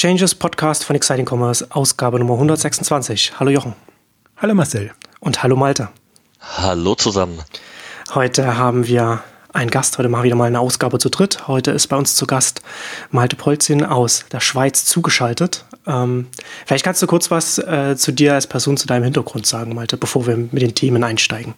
Exchanges Podcast von Exciting Commerce, Ausgabe Nummer 126. Hallo Jochen. Hallo Marcel. Und hallo Malte. Hallo zusammen. Heute haben wir einen Gast, heute mal wieder mal eine Ausgabe zu dritt. Heute ist bei uns zu Gast Malte Polzin aus der Schweiz zugeschaltet. Ähm, vielleicht kannst du kurz was äh, zu dir als Person, zu deinem Hintergrund sagen, Malte, bevor wir mit den Themen einsteigen.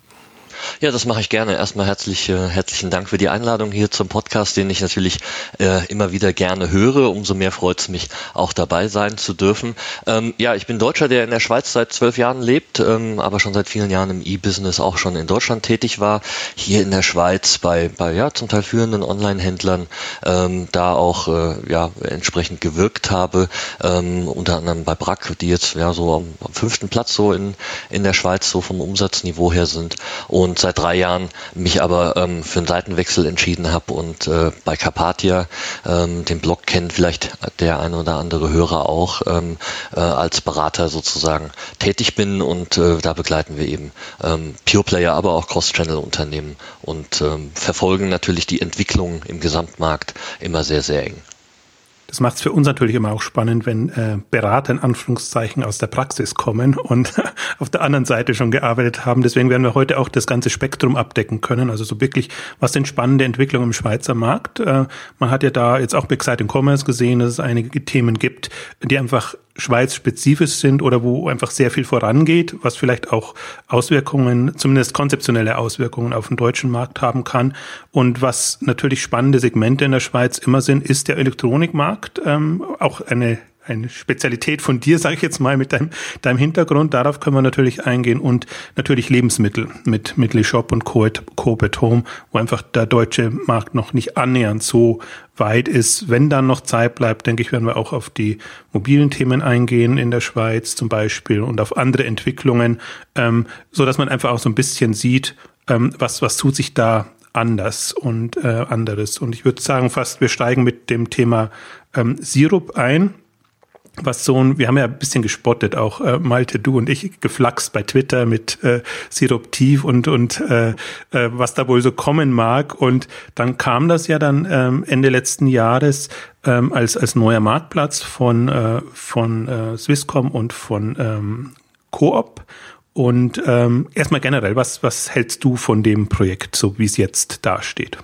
Ja, das mache ich gerne. Erstmal herzlich, äh, herzlichen Dank für die Einladung hier zum Podcast, den ich natürlich äh, immer wieder gerne höre. Umso mehr freut es mich, auch dabei sein zu dürfen. Ähm, ja, ich bin Deutscher, der in der Schweiz seit zwölf Jahren lebt, ähm, aber schon seit vielen Jahren im E-Business auch schon in Deutschland tätig war. Hier in der Schweiz bei, bei ja, zum Teil führenden Online-Händlern ähm, da auch äh, ja, entsprechend gewirkt habe. Ähm, unter anderem bei Brack, die jetzt ja so am, am fünften Platz so in, in der Schweiz so vom Umsatzniveau her sind. Und und seit drei Jahren mich aber ähm, für einen Seitenwechsel entschieden habe und äh, bei Carpathia, ähm, den Blog kennt vielleicht der ein oder andere Hörer auch, ähm, äh, als Berater sozusagen tätig bin und äh, da begleiten wir eben ähm, Pure Player, aber auch Cross-Channel-Unternehmen und ähm, verfolgen natürlich die Entwicklung im Gesamtmarkt immer sehr, sehr eng. Das macht es für uns natürlich immer auch spannend, wenn äh, Berater in Anführungszeichen aus der Praxis kommen und auf der anderen Seite schon gearbeitet haben. Deswegen werden wir heute auch das ganze Spektrum abdecken können. Also so wirklich, was sind spannende Entwicklungen im Schweizer Markt? Äh, man hat ja da jetzt auch bei Exciting Commerce gesehen, dass es einige Themen gibt, die einfach Schweiz-spezifisch sind oder wo einfach sehr viel vorangeht, was vielleicht auch Auswirkungen, zumindest konzeptionelle Auswirkungen auf den deutschen Markt haben kann. Und was natürlich spannende Segmente in der Schweiz immer sind, ist der Elektronikmarkt, ähm, auch eine eine Spezialität von dir, sage ich jetzt mal, mit deinem, deinem Hintergrund. Darauf können wir natürlich eingehen und natürlich Lebensmittel mit, mit Shop und Co. Coop at Home, wo einfach der deutsche Markt noch nicht annähernd so weit ist. Wenn dann noch Zeit bleibt, denke ich, werden wir auch auf die mobilen Themen eingehen in der Schweiz zum Beispiel und auf andere Entwicklungen, ähm, so dass man einfach auch so ein bisschen sieht, ähm, was, was tut sich da anders und äh, anderes. Und ich würde sagen, fast wir steigen mit dem Thema ähm, Sirup ein was so ein, wir haben ja ein bisschen gespottet, auch äh, Malte, du und ich, geflaxt bei Twitter mit äh, Siruptiv und, und äh, äh, was da wohl so kommen mag. Und dann kam das ja dann ähm, Ende letzten Jahres ähm, als, als neuer Marktplatz von, äh, von äh, Swisscom und von ähm, Coop. Und ähm, erstmal generell, was, was hältst du von dem Projekt, so wie es jetzt dasteht?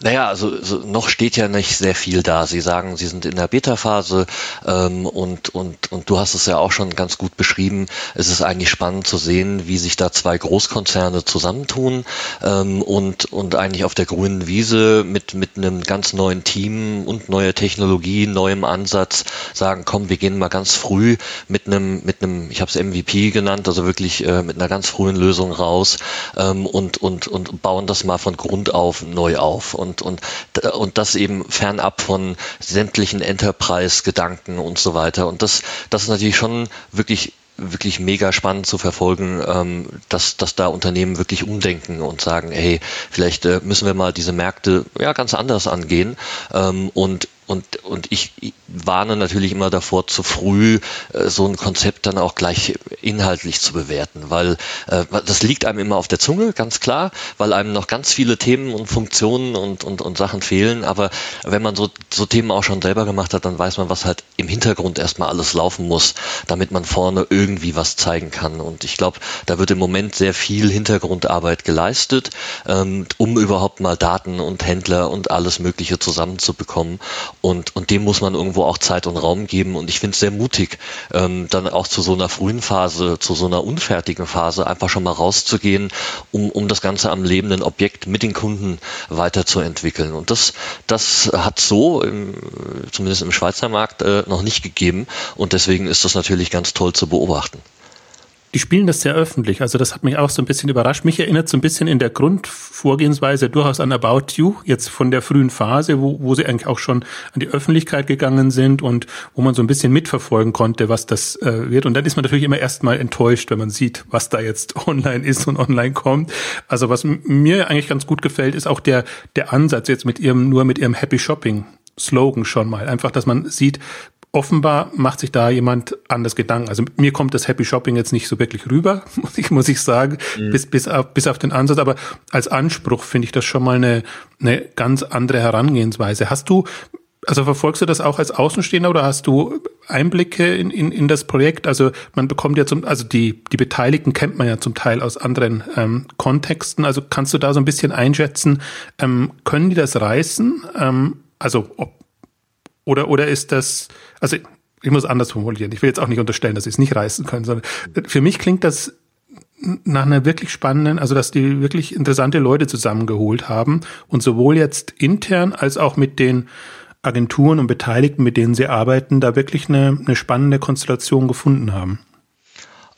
Naja, also so, noch steht ja nicht sehr viel da. Sie sagen, Sie sind in der Beta-Phase ähm, und, und, und du hast es ja auch schon ganz gut beschrieben. Es ist eigentlich spannend zu sehen, wie sich da zwei Großkonzerne zusammentun ähm, und, und eigentlich auf der grünen Wiese mit, mit einem ganz neuen Team und neuer Technologie, neuem Ansatz sagen, komm, wir gehen mal ganz früh mit einem, mit einem, ich habe es MVP genannt, also wirklich äh, mit einer ganz frühen Lösung raus ähm, und, und, und bauen das mal von Grund auf neu auf. Und und, und, und das eben fernab von sämtlichen Enterprise-Gedanken und so weiter. Und das, das ist natürlich schon wirklich wirklich mega spannend zu verfolgen, ähm, dass, dass da Unternehmen wirklich umdenken und sagen, hey, vielleicht äh, müssen wir mal diese Märkte ja ganz anders angehen ähm, und und, und ich warne natürlich immer davor, zu früh äh, so ein Konzept dann auch gleich inhaltlich zu bewerten, weil äh, das liegt einem immer auf der Zunge, ganz klar, weil einem noch ganz viele Themen und Funktionen und, und, und Sachen fehlen. Aber wenn man so, so Themen auch schon selber gemacht hat, dann weiß man, was halt im Hintergrund erstmal alles laufen muss, damit man vorne irgendwie was zeigen kann. Und ich glaube, da wird im Moment sehr viel Hintergrundarbeit geleistet, ähm, um überhaupt mal Daten und Händler und alles Mögliche zusammenzubekommen. Und, und dem muss man irgendwo auch Zeit und Raum geben. Und ich finde es sehr mutig, ähm, dann auch zu so einer frühen Phase, zu so einer unfertigen Phase einfach schon mal rauszugehen, um, um das Ganze am lebenden Objekt mit den Kunden weiterzuentwickeln. Und das, das hat so, im, zumindest im Schweizer Markt, äh, noch nicht gegeben. Und deswegen ist das natürlich ganz toll zu beobachten. Die spielen das sehr öffentlich. Also das hat mich auch so ein bisschen überrascht. Mich erinnert so ein bisschen in der Grundvorgehensweise durchaus an About You, jetzt von der frühen Phase, wo, wo sie eigentlich auch schon an die Öffentlichkeit gegangen sind und wo man so ein bisschen mitverfolgen konnte, was das äh, wird. Und dann ist man natürlich immer erstmal enttäuscht, wenn man sieht, was da jetzt online ist und online kommt. Also was mir eigentlich ganz gut gefällt, ist auch der, der Ansatz jetzt mit ihrem, nur mit ihrem Happy Shopping Slogan schon mal. Einfach, dass man sieht, offenbar macht sich da jemand anders Gedanken. Also mir kommt das Happy Shopping jetzt nicht so wirklich rüber, muss ich, muss ich sagen, mhm. bis, bis, auf, bis auf den Ansatz. Aber als Anspruch finde ich das schon mal eine, eine ganz andere Herangehensweise. Hast du also verfolgst du das auch als Außenstehender oder hast du Einblicke in, in, in das Projekt? Also man bekommt ja zum, also die, die Beteiligten kennt man ja zum Teil aus anderen ähm, Kontexten. Also kannst du da so ein bisschen einschätzen, ähm, können die das reißen? Ähm, also ob, oder, oder ist das, also ich muss anders formulieren. Ich will jetzt auch nicht unterstellen, dass sie es nicht reißen können, sondern für mich klingt das nach einer wirklich spannenden, also dass die wirklich interessante Leute zusammengeholt haben und sowohl jetzt intern als auch mit den Agenturen und Beteiligten, mit denen sie arbeiten, da wirklich eine, eine spannende Konstellation gefunden haben.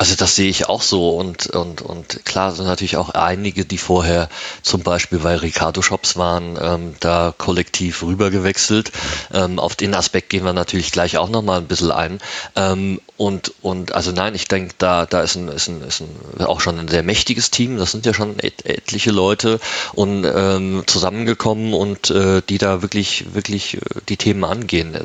Also das sehe ich auch so und, und, und klar sind natürlich auch einige, die vorher zum Beispiel bei Ricardo Shops waren, ähm, da kollektiv rübergewechselt. Ähm, auf den Aspekt gehen wir natürlich gleich auch nochmal ein bisschen ein. Ähm, und, und also nein, ich denke, da, da ist, ein, ist, ein, ist ein, auch schon ein sehr mächtiges Team. Das sind ja schon et, etliche Leute und ähm, zusammengekommen und äh, die da wirklich, wirklich äh, die Themen angehen.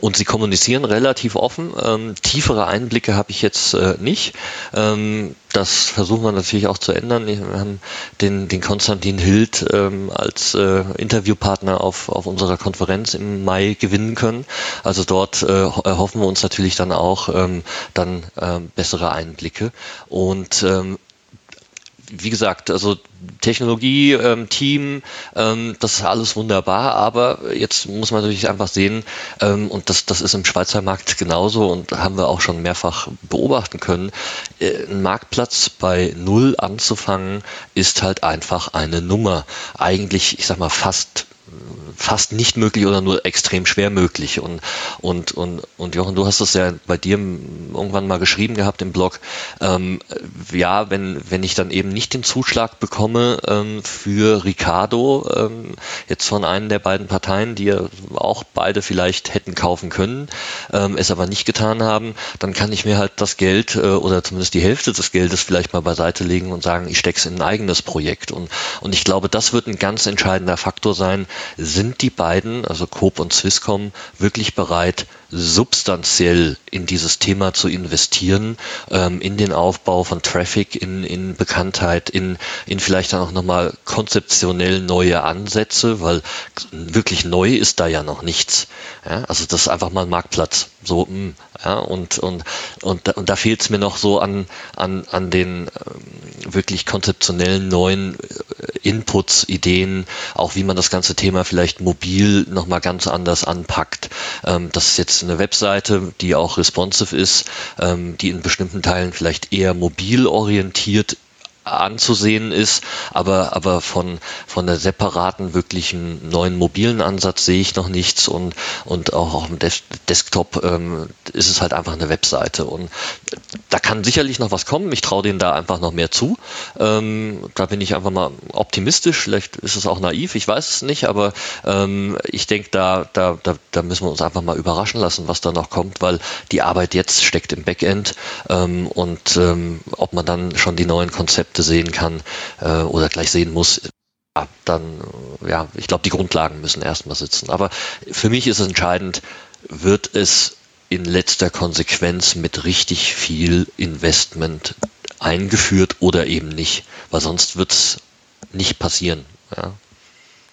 Und sie kommunizieren relativ offen. Ähm, tiefere Einblicke habe ich jetzt äh, nicht. Ähm, das versuchen wir natürlich auch zu ändern. Wir haben den, den Konstantin Hild ähm, als äh, Interviewpartner auf, auf unserer Konferenz im Mai gewinnen können. Also dort äh, erhoffen wir uns natürlich dann auch ähm, dann ähm, bessere Einblicke. Und ähm, wie gesagt, also Technologie, ähm, Team, ähm, das ist alles wunderbar, aber jetzt muss man natürlich einfach sehen, ähm, und das, das ist im Schweizer Markt genauso und haben wir auch schon mehrfach beobachten können, äh, ein Marktplatz bei Null anzufangen, ist halt einfach eine Nummer. Eigentlich, ich sag mal, fast fast nicht möglich oder nur extrem schwer möglich. Und, und, und, und Jochen, du hast das ja bei dir irgendwann mal geschrieben gehabt im Blog. Ähm, ja, wenn, wenn ich dann eben nicht den Zuschlag bekomme ähm, für Ricardo, ähm, jetzt von einem der beiden Parteien, die ja auch beide vielleicht hätten kaufen können, ähm, es aber nicht getan haben, dann kann ich mir halt das Geld äh, oder zumindest die Hälfte des Geldes vielleicht mal beiseite legen und sagen, ich stecke es in ein eigenes Projekt. Und, und ich glaube, das wird ein ganz entscheidender Faktor sein, sind die beiden, also Coop und Swisscom, wirklich bereit, substanziell in dieses Thema zu investieren, ähm, in den Aufbau von Traffic, in, in Bekanntheit, in, in vielleicht dann auch nochmal konzeptionell neue Ansätze, weil wirklich neu ist da ja noch nichts. Ja, also das ist einfach mal ein Marktplatz. So, mh, hm, ja, und, und, und, und da fehlt es mir noch so an, an, an den ähm, wirklich konzeptionellen neuen äh, Inputs, Ideen, auch wie man das ganze Thema vielleicht mobil nochmal ganz anders anpackt. Ähm, das ist jetzt eine Webseite, die auch responsive ist, ähm, die in bestimmten Teilen vielleicht eher mobil orientiert anzusehen ist, aber, aber von, von der separaten, wirklichen neuen mobilen Ansatz sehe ich noch nichts und, und auch auf dem Des Desktop ähm, ist es halt einfach eine Webseite. Und da kann sicherlich noch was kommen. Ich traue denen da einfach noch mehr zu. Ähm, da bin ich einfach mal optimistisch. Vielleicht ist es auch naiv, ich weiß es nicht, aber ähm, ich denke, da, da, da, da müssen wir uns einfach mal überraschen lassen, was da noch kommt, weil die Arbeit jetzt steckt im Backend ähm, und ähm, ob man dann schon die neuen Konzepte sehen kann äh, oder gleich sehen muss, dann, ja, ich glaube, die Grundlagen müssen erstmal sitzen. Aber für mich ist es entscheidend, wird es in letzter Konsequenz mit richtig viel Investment eingeführt oder eben nicht, weil sonst wird es nicht passieren. Ja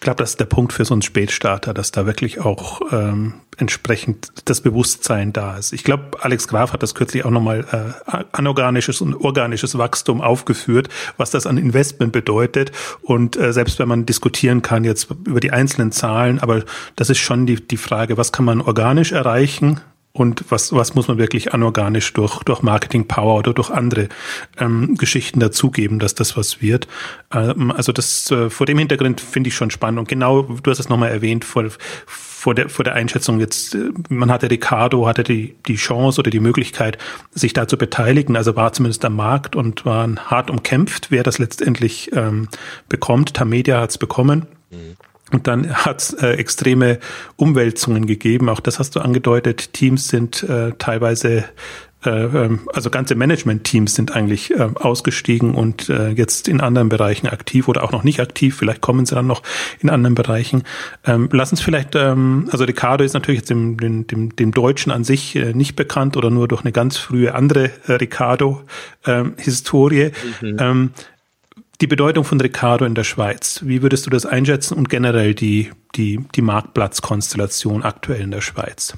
glaube, das ist der Punkt für so einen Spätstarter, dass da wirklich auch ähm, entsprechend das Bewusstsein da ist. Ich glaube, Alex Graf hat das kürzlich auch nochmal äh, anorganisches und organisches Wachstum aufgeführt, was das an Investment bedeutet. Und äh, selbst wenn man diskutieren kann jetzt über die einzelnen Zahlen, aber das ist schon die, die Frage, was kann man organisch erreichen und was, was muss man wirklich anorganisch durch, durch Marketing Power oder durch andere ähm, Geschichten dazugeben, dass das was wird. Ähm, also das äh, vor dem Hintergrund finde ich schon spannend. Und genau, du hast es nochmal erwähnt, vor, vor, der, vor der Einschätzung jetzt, äh, man hatte Ricardo, hatte die, die Chance oder die Möglichkeit, sich da zu beteiligen, also war zumindest am Markt und waren hart umkämpft, wer das letztendlich ähm, bekommt. Tamedia hat es bekommen. Mhm. Und dann hat es äh, extreme Umwälzungen gegeben. Auch das hast du angedeutet. Teams sind äh, teilweise, äh, ähm, also ganze Management-Teams sind eigentlich äh, ausgestiegen und äh, jetzt in anderen Bereichen aktiv oder auch noch nicht aktiv. Vielleicht kommen sie dann noch in anderen Bereichen. Ähm, lass uns vielleicht, ähm, also Ricardo ist natürlich jetzt dem, dem, dem, dem Deutschen an sich äh, nicht bekannt oder nur durch eine ganz frühe andere äh, Ricardo-Historie. Ähm, mhm. Ähm, die Bedeutung von Ricardo in der Schweiz, wie würdest du das einschätzen und generell die, die, die Marktplatzkonstellation aktuell in der Schweiz?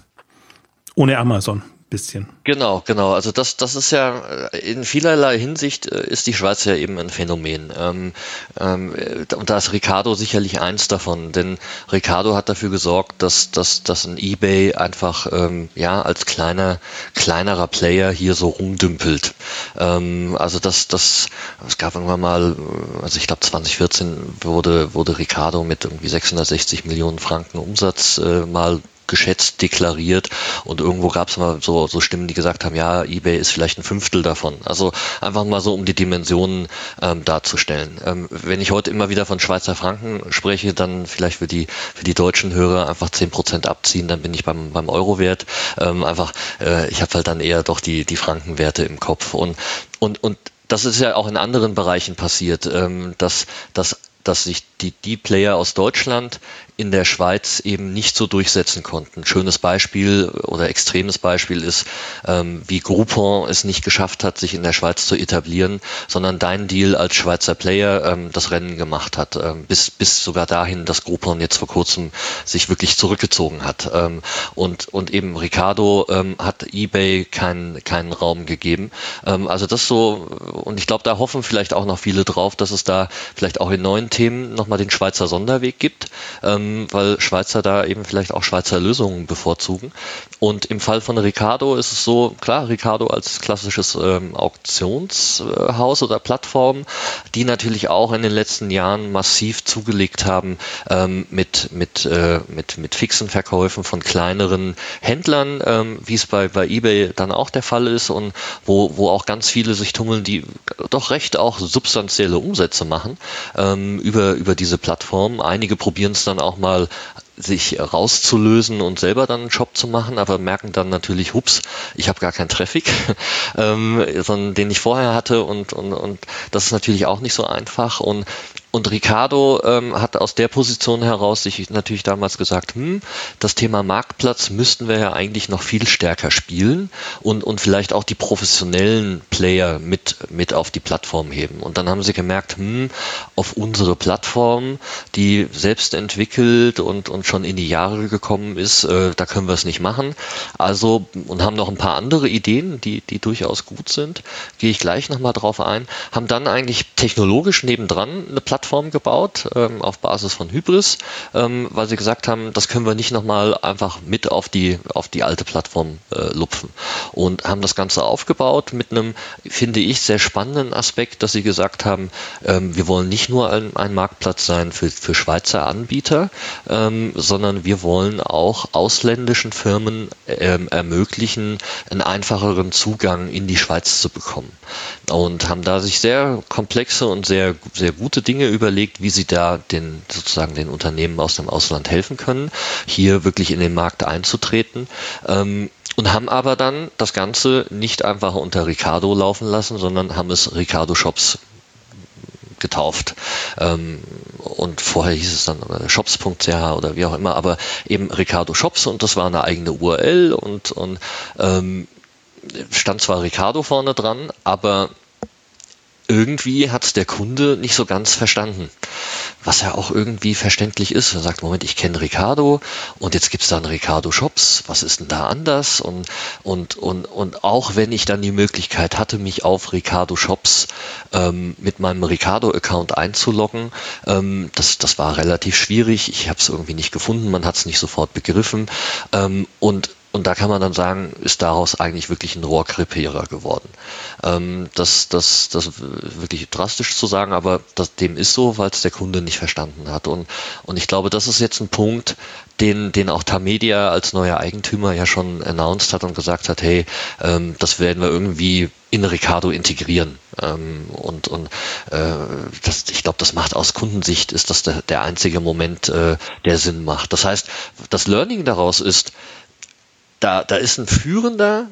Ohne Amazon bisschen. Genau, genau. Also das, das ist ja äh, in vielerlei Hinsicht äh, ist die Schweiz ja eben ein Phänomen. Ähm, ähm, und da ist Ricardo sicherlich eins davon, denn Ricardo hat dafür gesorgt, dass, dass, dass ein eBay einfach ähm, ja als kleiner, kleinerer Player hier so rumdümpelt. Ähm, also das, das, es gab irgendwann mal, also ich glaube 2014 wurde, wurde Ricardo mit irgendwie 660 Millionen Franken Umsatz äh, mal geschätzt deklariert und irgendwo gab es mal so, so Stimmen, die gesagt haben, ja, eBay ist vielleicht ein Fünftel davon. Also einfach mal so, um die Dimensionen ähm, darzustellen. Ähm, wenn ich heute immer wieder von Schweizer Franken spreche, dann vielleicht für die, für die deutschen Hörer einfach zehn Prozent abziehen, dann bin ich beim, beim Euro-Wert. Ähm, einfach, äh, ich habe halt dann eher doch die, die Frankenwerte im Kopf. Und, und, und das ist ja auch in anderen Bereichen passiert, ähm, dass, dass dass sich die, die Player aus Deutschland in der Schweiz eben nicht so durchsetzen konnten. Schönes Beispiel oder extremes Beispiel ist, ähm, wie Groupon es nicht geschafft hat, sich in der Schweiz zu etablieren, sondern dein Deal als Schweizer Player ähm, das Rennen gemacht hat, ähm, bis, bis sogar dahin, dass Groupon jetzt vor kurzem sich wirklich zurückgezogen hat. Ähm, und, und eben Ricardo ähm, hat eBay keinen keinen Raum gegeben. Ähm, also das so, und ich glaube, da hoffen vielleicht auch noch viele drauf, dass es da vielleicht auch in neuen Themen nochmal den Schweizer Sonderweg gibt. Ähm, weil Schweizer da eben vielleicht auch Schweizer Lösungen bevorzugen. Und im Fall von Ricardo ist es so, klar, Ricardo als klassisches ähm, Auktionshaus oder Plattform, die natürlich auch in den letzten Jahren massiv zugelegt haben ähm, mit, mit, äh, mit, mit fixen Verkäufen von kleineren Händlern, ähm, wie es bei, bei eBay dann auch der Fall ist und wo, wo auch ganz viele sich tummeln, die doch recht auch substanzielle Umsätze machen ähm, über, über diese Plattform. Einige probieren es dann auch mal sich rauszulösen und selber dann einen Shop zu machen, aber merken dann natürlich, hups, ich habe gar keinen Traffic, ähm, sondern den ich vorher hatte und, und, und das ist natürlich auch nicht so einfach und und Ricardo ähm, hat aus der Position heraus sich natürlich damals gesagt, hm, das Thema Marktplatz müssten wir ja eigentlich noch viel stärker spielen und, und vielleicht auch die professionellen Player mit, mit auf die Plattform heben. Und dann haben sie gemerkt, hm, auf unsere Plattform, die selbst entwickelt und, und schon in die Jahre gekommen ist, äh, da können wir es nicht machen. Also, und haben noch ein paar andere Ideen, die, die durchaus gut sind, gehe ich gleich nochmal drauf ein, haben dann eigentlich technologisch nebendran eine Plattform Plattform gebaut ähm, auf Basis von Hybris, ähm, weil sie gesagt haben, das können wir nicht nochmal einfach mit auf die, auf die alte Plattform äh, lupfen. Und haben das Ganze aufgebaut mit einem, finde ich, sehr spannenden Aspekt, dass sie gesagt haben, ähm, wir wollen nicht nur ein, ein Marktplatz sein für, für Schweizer Anbieter, ähm, sondern wir wollen auch ausländischen Firmen ähm, ermöglichen, einen einfacheren Zugang in die Schweiz zu bekommen. Und haben da sich sehr komplexe und sehr, sehr gute Dinge überlegt, wie sie da den sozusagen den Unternehmen aus dem Ausland helfen können, hier wirklich in den Markt einzutreten. Ähm, und haben aber dann das Ganze nicht einfach unter Ricardo laufen lassen, sondern haben es Ricardo Shops getauft. Ähm, und vorher hieß es dann shops.ch oder wie auch immer, aber eben Ricardo Shops und das war eine eigene URL und, und ähm, stand zwar Ricardo vorne dran, aber irgendwie hat der Kunde nicht so ganz verstanden. Was ja auch irgendwie verständlich ist. Er sagt, Moment, ich kenne Ricardo und jetzt gibt's da einen Ricardo Shops. Was ist denn da anders? Und, und, und, und auch wenn ich dann die Möglichkeit hatte, mich auf Ricardo Shops ähm, mit meinem Ricardo-Account einzuloggen, ähm, das, das war relativ schwierig. Ich habe es irgendwie nicht gefunden, man hat es nicht sofort begriffen. Ähm, und und da kann man dann sagen, ist daraus eigentlich wirklich ein Rohrkrepierer geworden. Ähm, das, das, das wirklich drastisch zu sagen, aber das, dem ist so, weil es der Kunde nicht verstanden hat. Und, und ich glaube, das ist jetzt ein Punkt, den, den auch Tamedia als neuer Eigentümer ja schon announced hat und gesagt hat, hey, ähm, das werden wir irgendwie in Ricardo integrieren. Ähm, und und äh, das, ich glaube, das macht aus Kundensicht, ist das der, der einzige Moment, äh, der Sinn macht. Das heißt, das Learning daraus ist, da, da ist ein führender,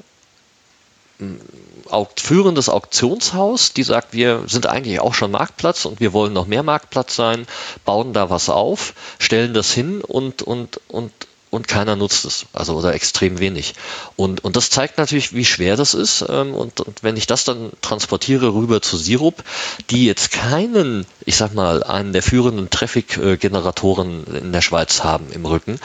führendes Auktionshaus, die sagt, wir sind eigentlich auch schon Marktplatz und wir wollen noch mehr Marktplatz sein, bauen da was auf, stellen das hin und, und, und und keiner nutzt es, also oder extrem wenig. Und, und das zeigt natürlich, wie schwer das ist. Ähm, und, und wenn ich das dann transportiere rüber zu Sirup, die jetzt keinen, ich sag mal, einen der führenden Traffic-Generatoren in der Schweiz haben im Rücken,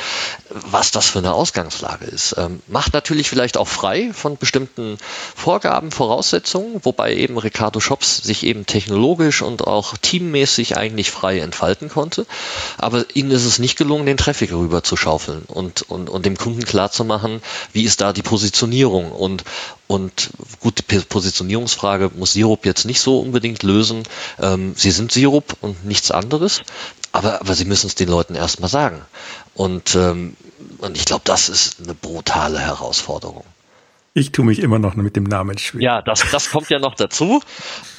was das für eine Ausgangslage ist. Ähm, macht natürlich vielleicht auch frei von bestimmten Vorgaben, Voraussetzungen, wobei eben Ricardo Shops sich eben technologisch und auch teammäßig eigentlich frei entfalten konnte. Aber ihnen ist es nicht gelungen, den Traffic rüber zu schaufeln und, und, und dem Kunden klarzumachen, wie ist da die Positionierung. Und, und gut, die Positionierungsfrage muss Sirup jetzt nicht so unbedingt lösen. Ähm, sie sind Sirup und nichts anderes, aber, aber sie müssen es den Leuten erstmal sagen. Und, ähm, und ich glaube, das ist eine brutale Herausforderung. Ich tue mich immer noch mit dem Namen schwer. Ja, das, das kommt ja noch dazu.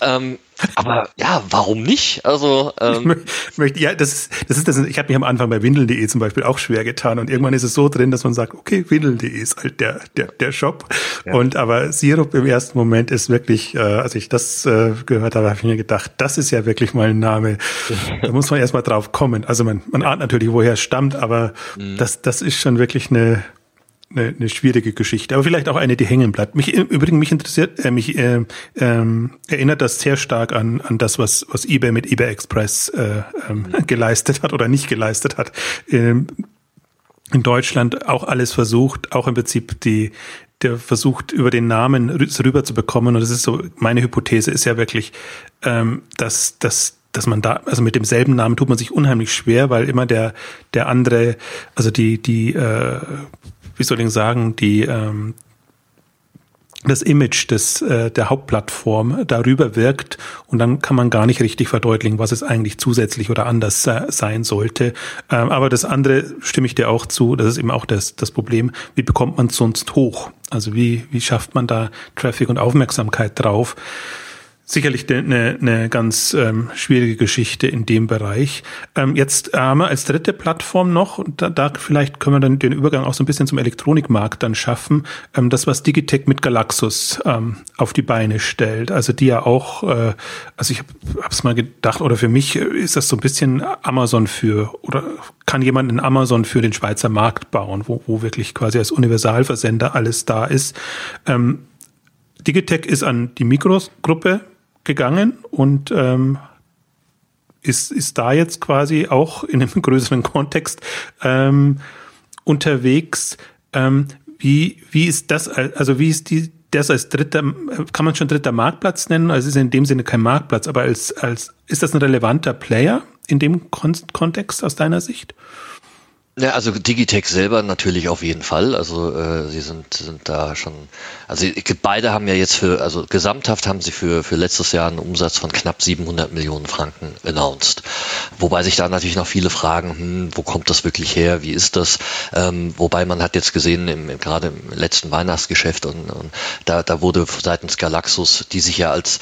Ähm, aber ja, warum nicht? Also ähm, ich möchte, ja, das ist, das ist das. Ich habe mich am Anfang bei Windeln.de zum Beispiel auch schwer getan und irgendwann ist es so drin, dass man sagt, okay, Windeln.de ist halt der der der Shop. Ja. Und aber Sirup im ersten Moment ist wirklich, äh, als ich das äh, gehört habe, habe ich mir gedacht, das ist ja wirklich mal ein Name. da muss man erstmal drauf kommen. Also man man ahnt natürlich, woher es stammt, aber mhm. das das ist schon wirklich eine eine, eine schwierige Geschichte, aber vielleicht auch eine, die hängen bleibt. Mich übrigens mich interessiert, äh, mich äh, äh, erinnert das sehr stark an an das, was was eBay mit eBay Express äh, ähm, geleistet hat oder nicht geleistet hat. Ähm, in Deutschland auch alles versucht, auch im Prinzip die der versucht über den Namen rüber zu bekommen und das ist so meine Hypothese ist ja wirklich, ähm, dass dass dass man da, also mit demselben Namen tut man sich unheimlich schwer, weil immer der, der andere, also die, die äh, wie soll ich sagen, die ähm, das Image des, äh, der Hauptplattform darüber wirkt und dann kann man gar nicht richtig verdeutlichen, was es eigentlich zusätzlich oder anders äh, sein sollte. Ähm, aber das andere stimme ich dir auch zu, das ist eben auch das, das Problem, wie bekommt man sonst hoch? Also wie, wie schafft man da Traffic und Aufmerksamkeit drauf? Sicherlich eine, eine ganz ähm, schwierige Geschichte in dem Bereich. Ähm, jetzt haben wir als dritte Plattform noch, und da, da vielleicht können wir dann den Übergang auch so ein bisschen zum Elektronikmarkt dann schaffen, ähm, das, was Digitech mit Galaxus ähm, auf die Beine stellt. Also die ja auch, äh, also ich habe es mal gedacht, oder für mich ist das so ein bisschen Amazon für, oder kann jemand in Amazon für den Schweizer Markt bauen, wo, wo wirklich quasi als Universalversender alles da ist. Ähm, Digitech ist an die Mikros-Gruppe gegangen und ähm, ist, ist da jetzt quasi auch in einem größeren Kontext ähm, unterwegs. Ähm, wie, wie ist das, also wie ist die, das als dritter, kann man schon dritter Marktplatz nennen? Also ist in dem Sinne kein Marktplatz, aber als, als, ist das ein relevanter Player in dem Kon Kontext aus deiner Sicht? Ja, also Digitech selber natürlich auf jeden Fall. Also äh, sie sind, sind da schon, also beide haben ja jetzt für, also gesamthaft haben sie für, für letztes Jahr einen Umsatz von knapp 700 Millionen Franken announced. Wobei sich da natürlich noch viele fragen, hm, wo kommt das wirklich her, wie ist das? Ähm, wobei man hat jetzt gesehen, im, im, gerade im letzten Weihnachtsgeschäft und, und da, da wurde seitens Galaxus, die sich ja als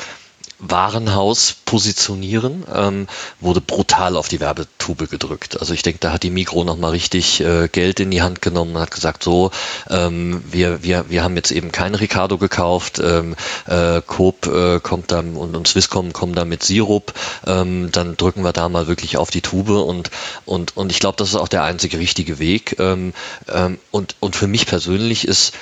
Warenhaus positionieren, ähm, wurde brutal auf die Werbetube gedrückt. Also ich denke, da hat die Mikro nochmal richtig äh, Geld in die Hand genommen und hat gesagt, so, ähm, wir, wir, wir haben jetzt eben kein Ricardo gekauft, ähm, äh, Coop äh, kommt dann und, und Swisscom kommen da mit Sirup, ähm, dann drücken wir da mal wirklich auf die Tube und, und, und ich glaube, das ist auch der einzige richtige Weg. Ähm, ähm, und, und für mich persönlich ist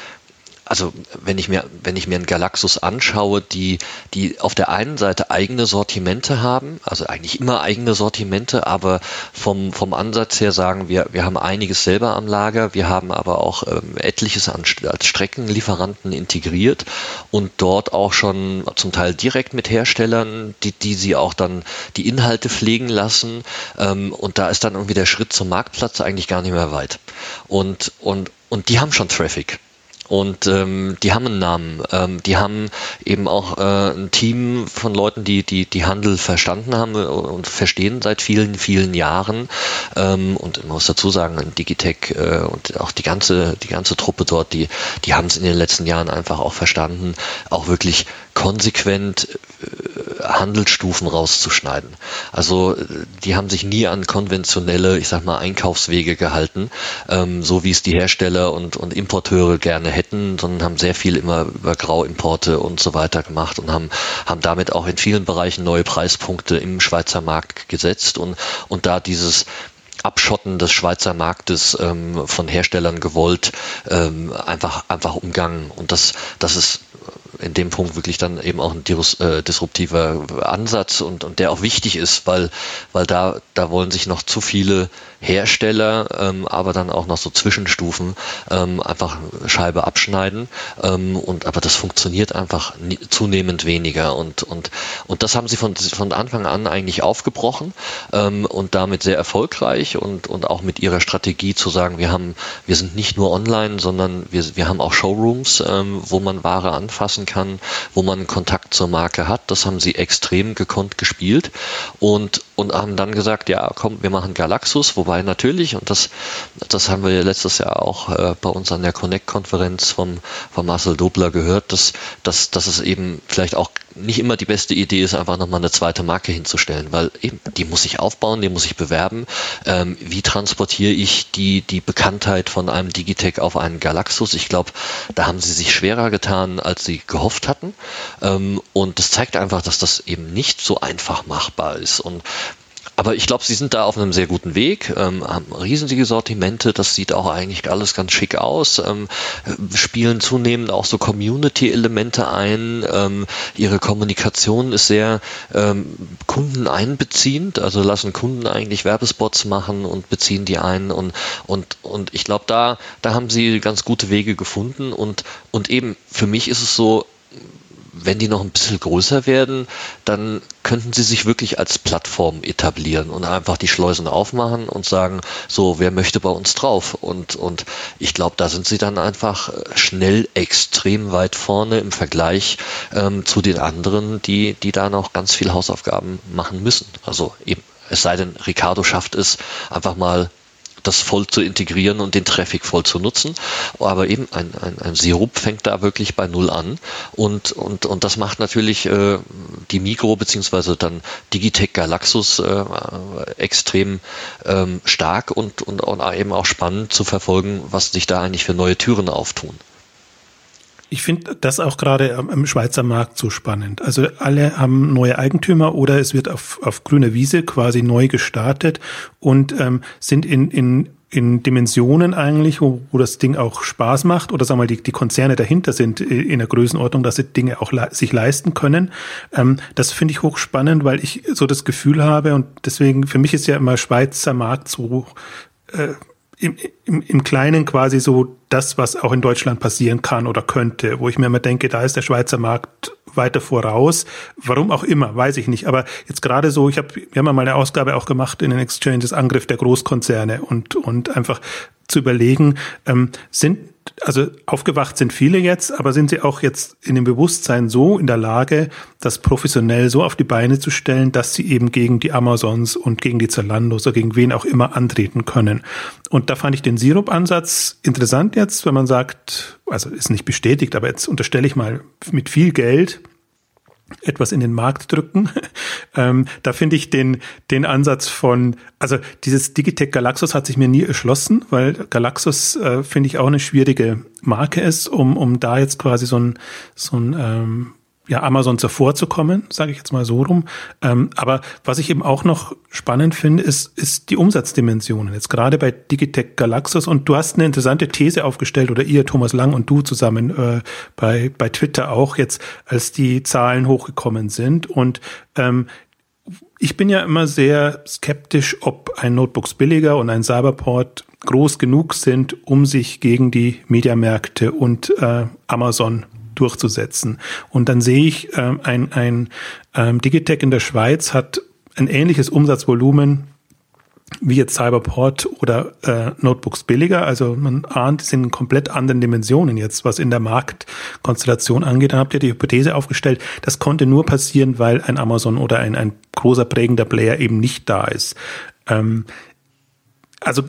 also wenn ich mir, wenn ich mir einen Galaxus anschaue, die, die auf der einen Seite eigene Sortimente haben, also eigentlich immer eigene Sortimente, aber vom, vom Ansatz her sagen wir, wir haben einiges selber am Lager, wir haben aber auch ähm, etliches an, als Streckenlieferanten integriert und dort auch schon zum Teil direkt mit Herstellern, die, die sie auch dann die Inhalte pflegen lassen. Ähm, und da ist dann irgendwie der Schritt zum Marktplatz eigentlich gar nicht mehr weit. Und, und, und die haben schon Traffic. Und ähm, die haben einen Namen. Ähm, die haben eben auch äh, ein Team von Leuten, die, die die Handel verstanden haben und verstehen seit vielen, vielen Jahren. Ähm, und man muss dazu sagen, Digitech äh, und auch die ganze, die ganze Truppe dort, die, die haben es in den letzten Jahren einfach auch verstanden, auch wirklich konsequent äh, Handelsstufen rauszuschneiden. Also äh, die haben sich nie an konventionelle, ich sag mal, Einkaufswege gehalten, ähm, so wie es die Hersteller und, und Importeure gerne hätten, sondern haben sehr viel immer über Grauimporte und so weiter gemacht und haben, haben damit auch in vielen Bereichen neue Preispunkte im Schweizer Markt gesetzt und, und da dieses Abschotten des Schweizer Marktes ähm, von Herstellern gewollt, ähm, einfach, einfach umgangen. Und das, das ist in dem Punkt wirklich dann eben auch ein äh, disruptiver Ansatz und, und der auch wichtig ist, weil, weil da, da wollen sich noch zu viele Hersteller, ähm, aber dann auch noch so Zwischenstufen ähm, einfach Scheibe abschneiden. Ähm, und aber das funktioniert einfach nie, zunehmend weniger. Und, und, und das haben sie von, von Anfang an eigentlich aufgebrochen ähm, und damit sehr erfolgreich und, und auch mit ihrer Strategie zu sagen, wir haben, wir sind nicht nur online, sondern wir, wir haben auch Showrooms, ähm, wo man Ware anfassen kann, wo man Kontakt zur Marke hat. Das haben sie extrem gekonnt gespielt und, und haben dann gesagt, ja, komm, wir machen Galaxus, wo Wobei natürlich, und das, das haben wir letztes Jahr auch äh, bei uns an der Connect-Konferenz vom, vom Marcel Dobler gehört, dass, dass, dass es eben vielleicht auch nicht immer die beste Idee ist, einfach nochmal eine zweite Marke hinzustellen, weil eben die muss ich aufbauen, die muss ich bewerben. Ähm, wie transportiere ich die, die Bekanntheit von einem Digitech auf einen Galaxus? Ich glaube, da haben sie sich schwerer getan, als sie gehofft hatten. Ähm, und das zeigt einfach, dass das eben nicht so einfach machbar ist. Und aber ich glaube, sie sind da auf einem sehr guten Weg, ähm, haben riesige Sortimente, das sieht auch eigentlich alles ganz schick aus, ähm, spielen zunehmend auch so Community-Elemente ein. Ähm, ihre Kommunikation ist sehr ähm, kundeneinbeziehend, also lassen Kunden eigentlich Werbespots machen und beziehen die ein und, und, und ich glaube, da, da haben sie ganz gute Wege gefunden und, und eben für mich ist es so, wenn die noch ein bisschen größer werden, dann könnten sie sich wirklich als Plattform etablieren und einfach die Schleusen aufmachen und sagen, so, wer möchte bei uns drauf? Und, und ich glaube, da sind sie dann einfach schnell extrem weit vorne im Vergleich ähm, zu den anderen, die, die da noch ganz viel Hausaufgaben machen müssen. Also eben, es sei denn, Ricardo schafft es, einfach mal das voll zu integrieren und den Traffic voll zu nutzen. Aber eben ein, ein, ein Sirup fängt da wirklich bei Null an und, und, und das macht natürlich äh, die Mikro beziehungsweise dann Digitech Galaxus äh, extrem ähm, stark und, und, und eben auch spannend zu verfolgen, was sich da eigentlich für neue Türen auftun. Ich finde das auch gerade im Schweizer Markt so spannend. Also alle haben neue Eigentümer oder es wird auf, auf grüner Wiese quasi neu gestartet und ähm, sind in, in, in Dimensionen eigentlich, wo, wo das Ding auch Spaß macht oder sagen wir mal, die, die Konzerne dahinter sind in der Größenordnung, dass sie Dinge auch le sich leisten können. Ähm, das finde ich hochspannend, weil ich so das Gefühl habe und deswegen, für mich ist ja immer Schweizer Markt so äh, im, im, im Kleinen quasi so das, was auch in Deutschland passieren kann oder könnte, wo ich mir immer denke, da ist der Schweizer Markt weiter voraus. Warum auch immer, weiß ich nicht. Aber jetzt gerade so, ich habe, wir haben mal eine Ausgabe auch gemacht in den Exchanges Angriff der Großkonzerne und, und einfach zu überlegen, ähm, sind also aufgewacht sind viele jetzt, aber sind sie auch jetzt in dem Bewusstsein so in der Lage, das professionell so auf die Beine zu stellen, dass sie eben gegen die Amazons und gegen die Zalandos oder gegen wen auch immer antreten können. Und da fand ich den Sirup-Ansatz interessant jetzt, wenn man sagt, also ist nicht bestätigt, aber jetzt unterstelle ich mal mit viel Geld etwas in den Markt drücken. ähm, da finde ich den, den Ansatz von, also dieses Digitech Galaxus hat sich mir nie erschlossen, weil Galaxus äh, finde ich auch eine schwierige Marke ist, um, um da jetzt quasi so ein, so ein ähm, ja, Amazon zuvor zu kommen, sage ich jetzt mal so rum. Ähm, aber was ich eben auch noch spannend finde, ist, ist die Umsatzdimensionen. Jetzt gerade bei Digitech Galaxus und du hast eine interessante These aufgestellt oder ihr, Thomas Lang und du zusammen äh, bei, bei Twitter auch jetzt, als die Zahlen hochgekommen sind. Und ähm, ich bin ja immer sehr skeptisch, ob ein Notebooks billiger und ein Cyberport groß genug sind, um sich gegen die Mediamärkte und äh, Amazon durchzusetzen. Und dann sehe ich, äh, ein, ein ähm, Digitech in der Schweiz hat ein ähnliches Umsatzvolumen wie jetzt Cyberport oder äh, Notebooks billiger. Also man ahnt, sind in komplett anderen Dimensionen jetzt, was in der Marktkonstellation angeht. Dann habt ihr die Hypothese aufgestellt, das konnte nur passieren, weil ein Amazon oder ein, ein großer prägender Player eben nicht da ist. Ähm, also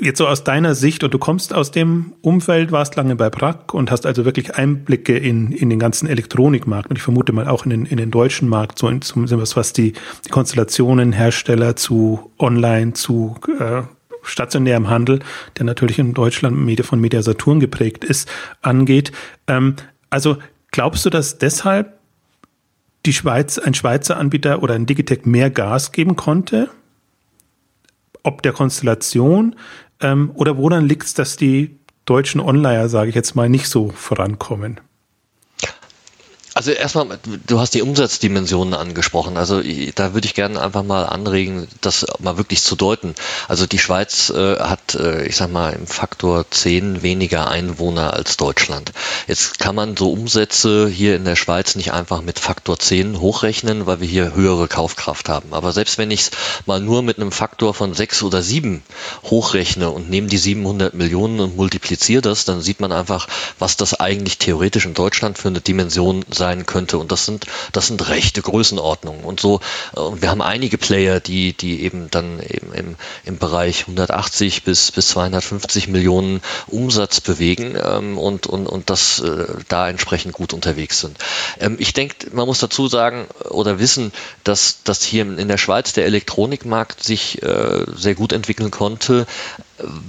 jetzt so aus deiner Sicht, und du kommst aus dem Umfeld, warst lange bei Brack und hast also wirklich Einblicke in, in den ganzen Elektronikmarkt und ich vermute mal auch in den, in den deutschen Markt, so in, zumindest was die, die Konstellationen Hersteller zu Online, zu äh, stationärem Handel, der natürlich in Deutschland von Media Saturn geprägt ist, angeht. Ähm, also glaubst du, dass deshalb die Schweiz, ein Schweizer Anbieter oder ein Digitec mehr Gas geben konnte? ob der Konstellation ähm, oder woran liegt es, dass die deutschen Onliner, sage ich jetzt mal, nicht so vorankommen? Also erstmal, du hast die Umsatzdimensionen angesprochen. Also da würde ich gerne einfach mal anregen, das mal wirklich zu deuten. Also die Schweiz äh, hat, äh, ich sag mal, im Faktor 10 weniger Einwohner als Deutschland. Jetzt kann man so Umsätze hier in der Schweiz nicht einfach mit Faktor 10 hochrechnen, weil wir hier höhere Kaufkraft haben. Aber selbst wenn ich es mal nur mit einem Faktor von 6 oder 7 hochrechne und nehme die 700 Millionen und multipliziere das, dann sieht man einfach, was das eigentlich theoretisch in Deutschland für eine Dimension sein könnte. Und das sind, das sind rechte Größenordnungen. Und so, und wir haben einige Player, die, die eben dann eben im, im Bereich 180 bis, bis 250 Millionen Umsatz bewegen ähm, und, und, und das äh, da entsprechend gut unterwegs sind. Ähm, ich denke, man muss dazu sagen oder wissen, dass, dass hier in der Schweiz der Elektronikmarkt sich äh, sehr gut entwickeln konnte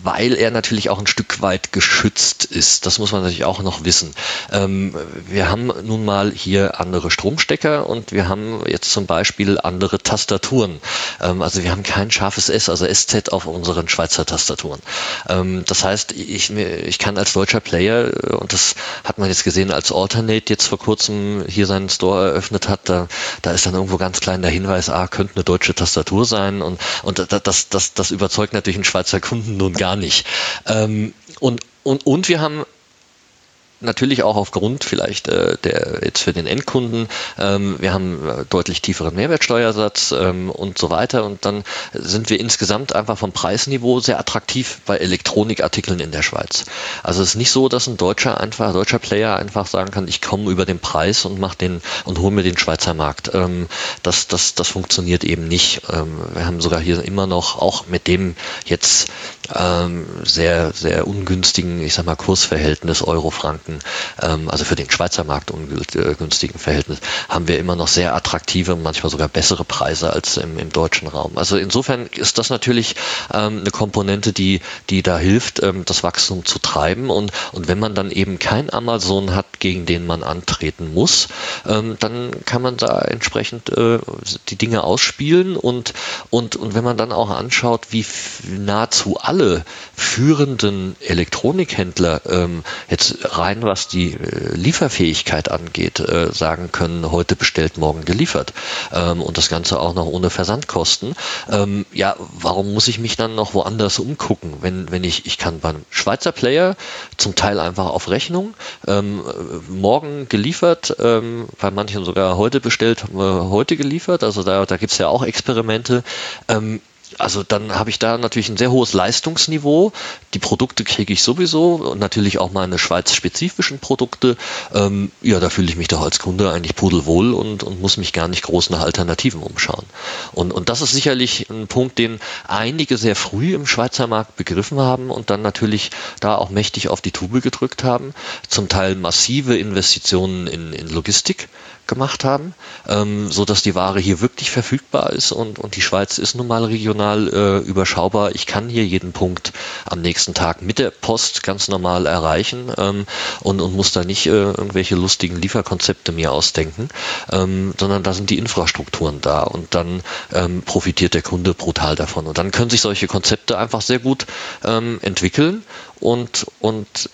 weil er natürlich auch ein Stück weit geschützt ist. Das muss man natürlich auch noch wissen. Ähm, wir haben nun mal hier andere Stromstecker und wir haben jetzt zum Beispiel andere Tastaturen. Ähm, also wir haben kein scharfes S, also SZ auf unseren Schweizer Tastaturen. Ähm, das heißt, ich, ich kann als deutscher Player, äh, und das hat man jetzt gesehen, als Alternate jetzt vor kurzem hier seinen Store eröffnet hat, da, da ist dann irgendwo ganz klein der Hinweis, ah, könnte eine deutsche Tastatur sein und, und das, das, das überzeugt natürlich einen Schweizer Kunden nun gar nicht. Ähm, und, und, und wir haben natürlich auch aufgrund vielleicht äh, der jetzt für den Endkunden, ähm, wir haben äh, deutlich tieferen Mehrwertsteuersatz ähm, und so weiter und dann sind wir insgesamt einfach vom Preisniveau sehr attraktiv bei Elektronikartikeln in der Schweiz. Also es ist nicht so, dass ein deutscher einfach deutscher Player einfach sagen kann, ich komme über den Preis und mach den und hole mir den Schweizer Markt. Ähm, das, das, das funktioniert eben nicht. Ähm, wir haben sogar hier immer noch auch mit dem jetzt ähm, sehr sehr ungünstigen, ich sag mal Kursverhältnis Euro-Franken günstigen, ähm, also für den Schweizer Markt ungünstigen Verhältnis, haben wir immer noch sehr attraktive, manchmal sogar bessere Preise als im, im deutschen Raum. Also insofern ist das natürlich ähm, eine Komponente, die, die da hilft, ähm, das Wachstum zu treiben. Und, und wenn man dann eben kein Amazon hat, gegen den man antreten muss, ähm, dann kann man da entsprechend äh, die Dinge ausspielen und, und, und wenn man dann auch anschaut, wie nahezu alle führenden Elektronikhändler ähm, jetzt rein was die äh, Lieferfähigkeit angeht, äh, sagen können, heute bestellt, morgen geliefert. Ähm, und das Ganze auch noch ohne Versandkosten. Ähm, ja, warum muss ich mich dann noch woanders umgucken, wenn, wenn ich, ich kann beim Schweizer Player zum Teil einfach auf Rechnung, ähm, morgen geliefert, bei manchen sogar heute bestellt, äh, heute geliefert. Also da, da gibt es ja auch Experimente. Also dann habe ich da natürlich ein sehr hohes Leistungsniveau. Die Produkte kriege ich sowieso und natürlich auch meine Schweiz-spezifischen Produkte. Ähm, ja, da fühle ich mich doch als Kunde eigentlich pudelwohl und, und muss mich gar nicht groß nach Alternativen umschauen. Und, und das ist sicherlich ein Punkt, den einige sehr früh im Schweizer Markt begriffen haben und dann natürlich da auch mächtig auf die Tube gedrückt haben. Zum Teil massive Investitionen in, in Logistik gemacht haben, ähm, so dass die Ware hier wirklich verfügbar ist und, und die Schweiz ist nun mal regional äh, überschaubar. Ich kann hier jeden Punkt am nächsten Tag mit der Post ganz normal erreichen ähm, und, und muss da nicht äh, irgendwelche lustigen Lieferkonzepte mir ausdenken, ähm, sondern da sind die Infrastrukturen da und dann ähm, profitiert der Kunde brutal davon. Und dann können sich solche Konzepte einfach sehr gut ähm, entwickeln und, und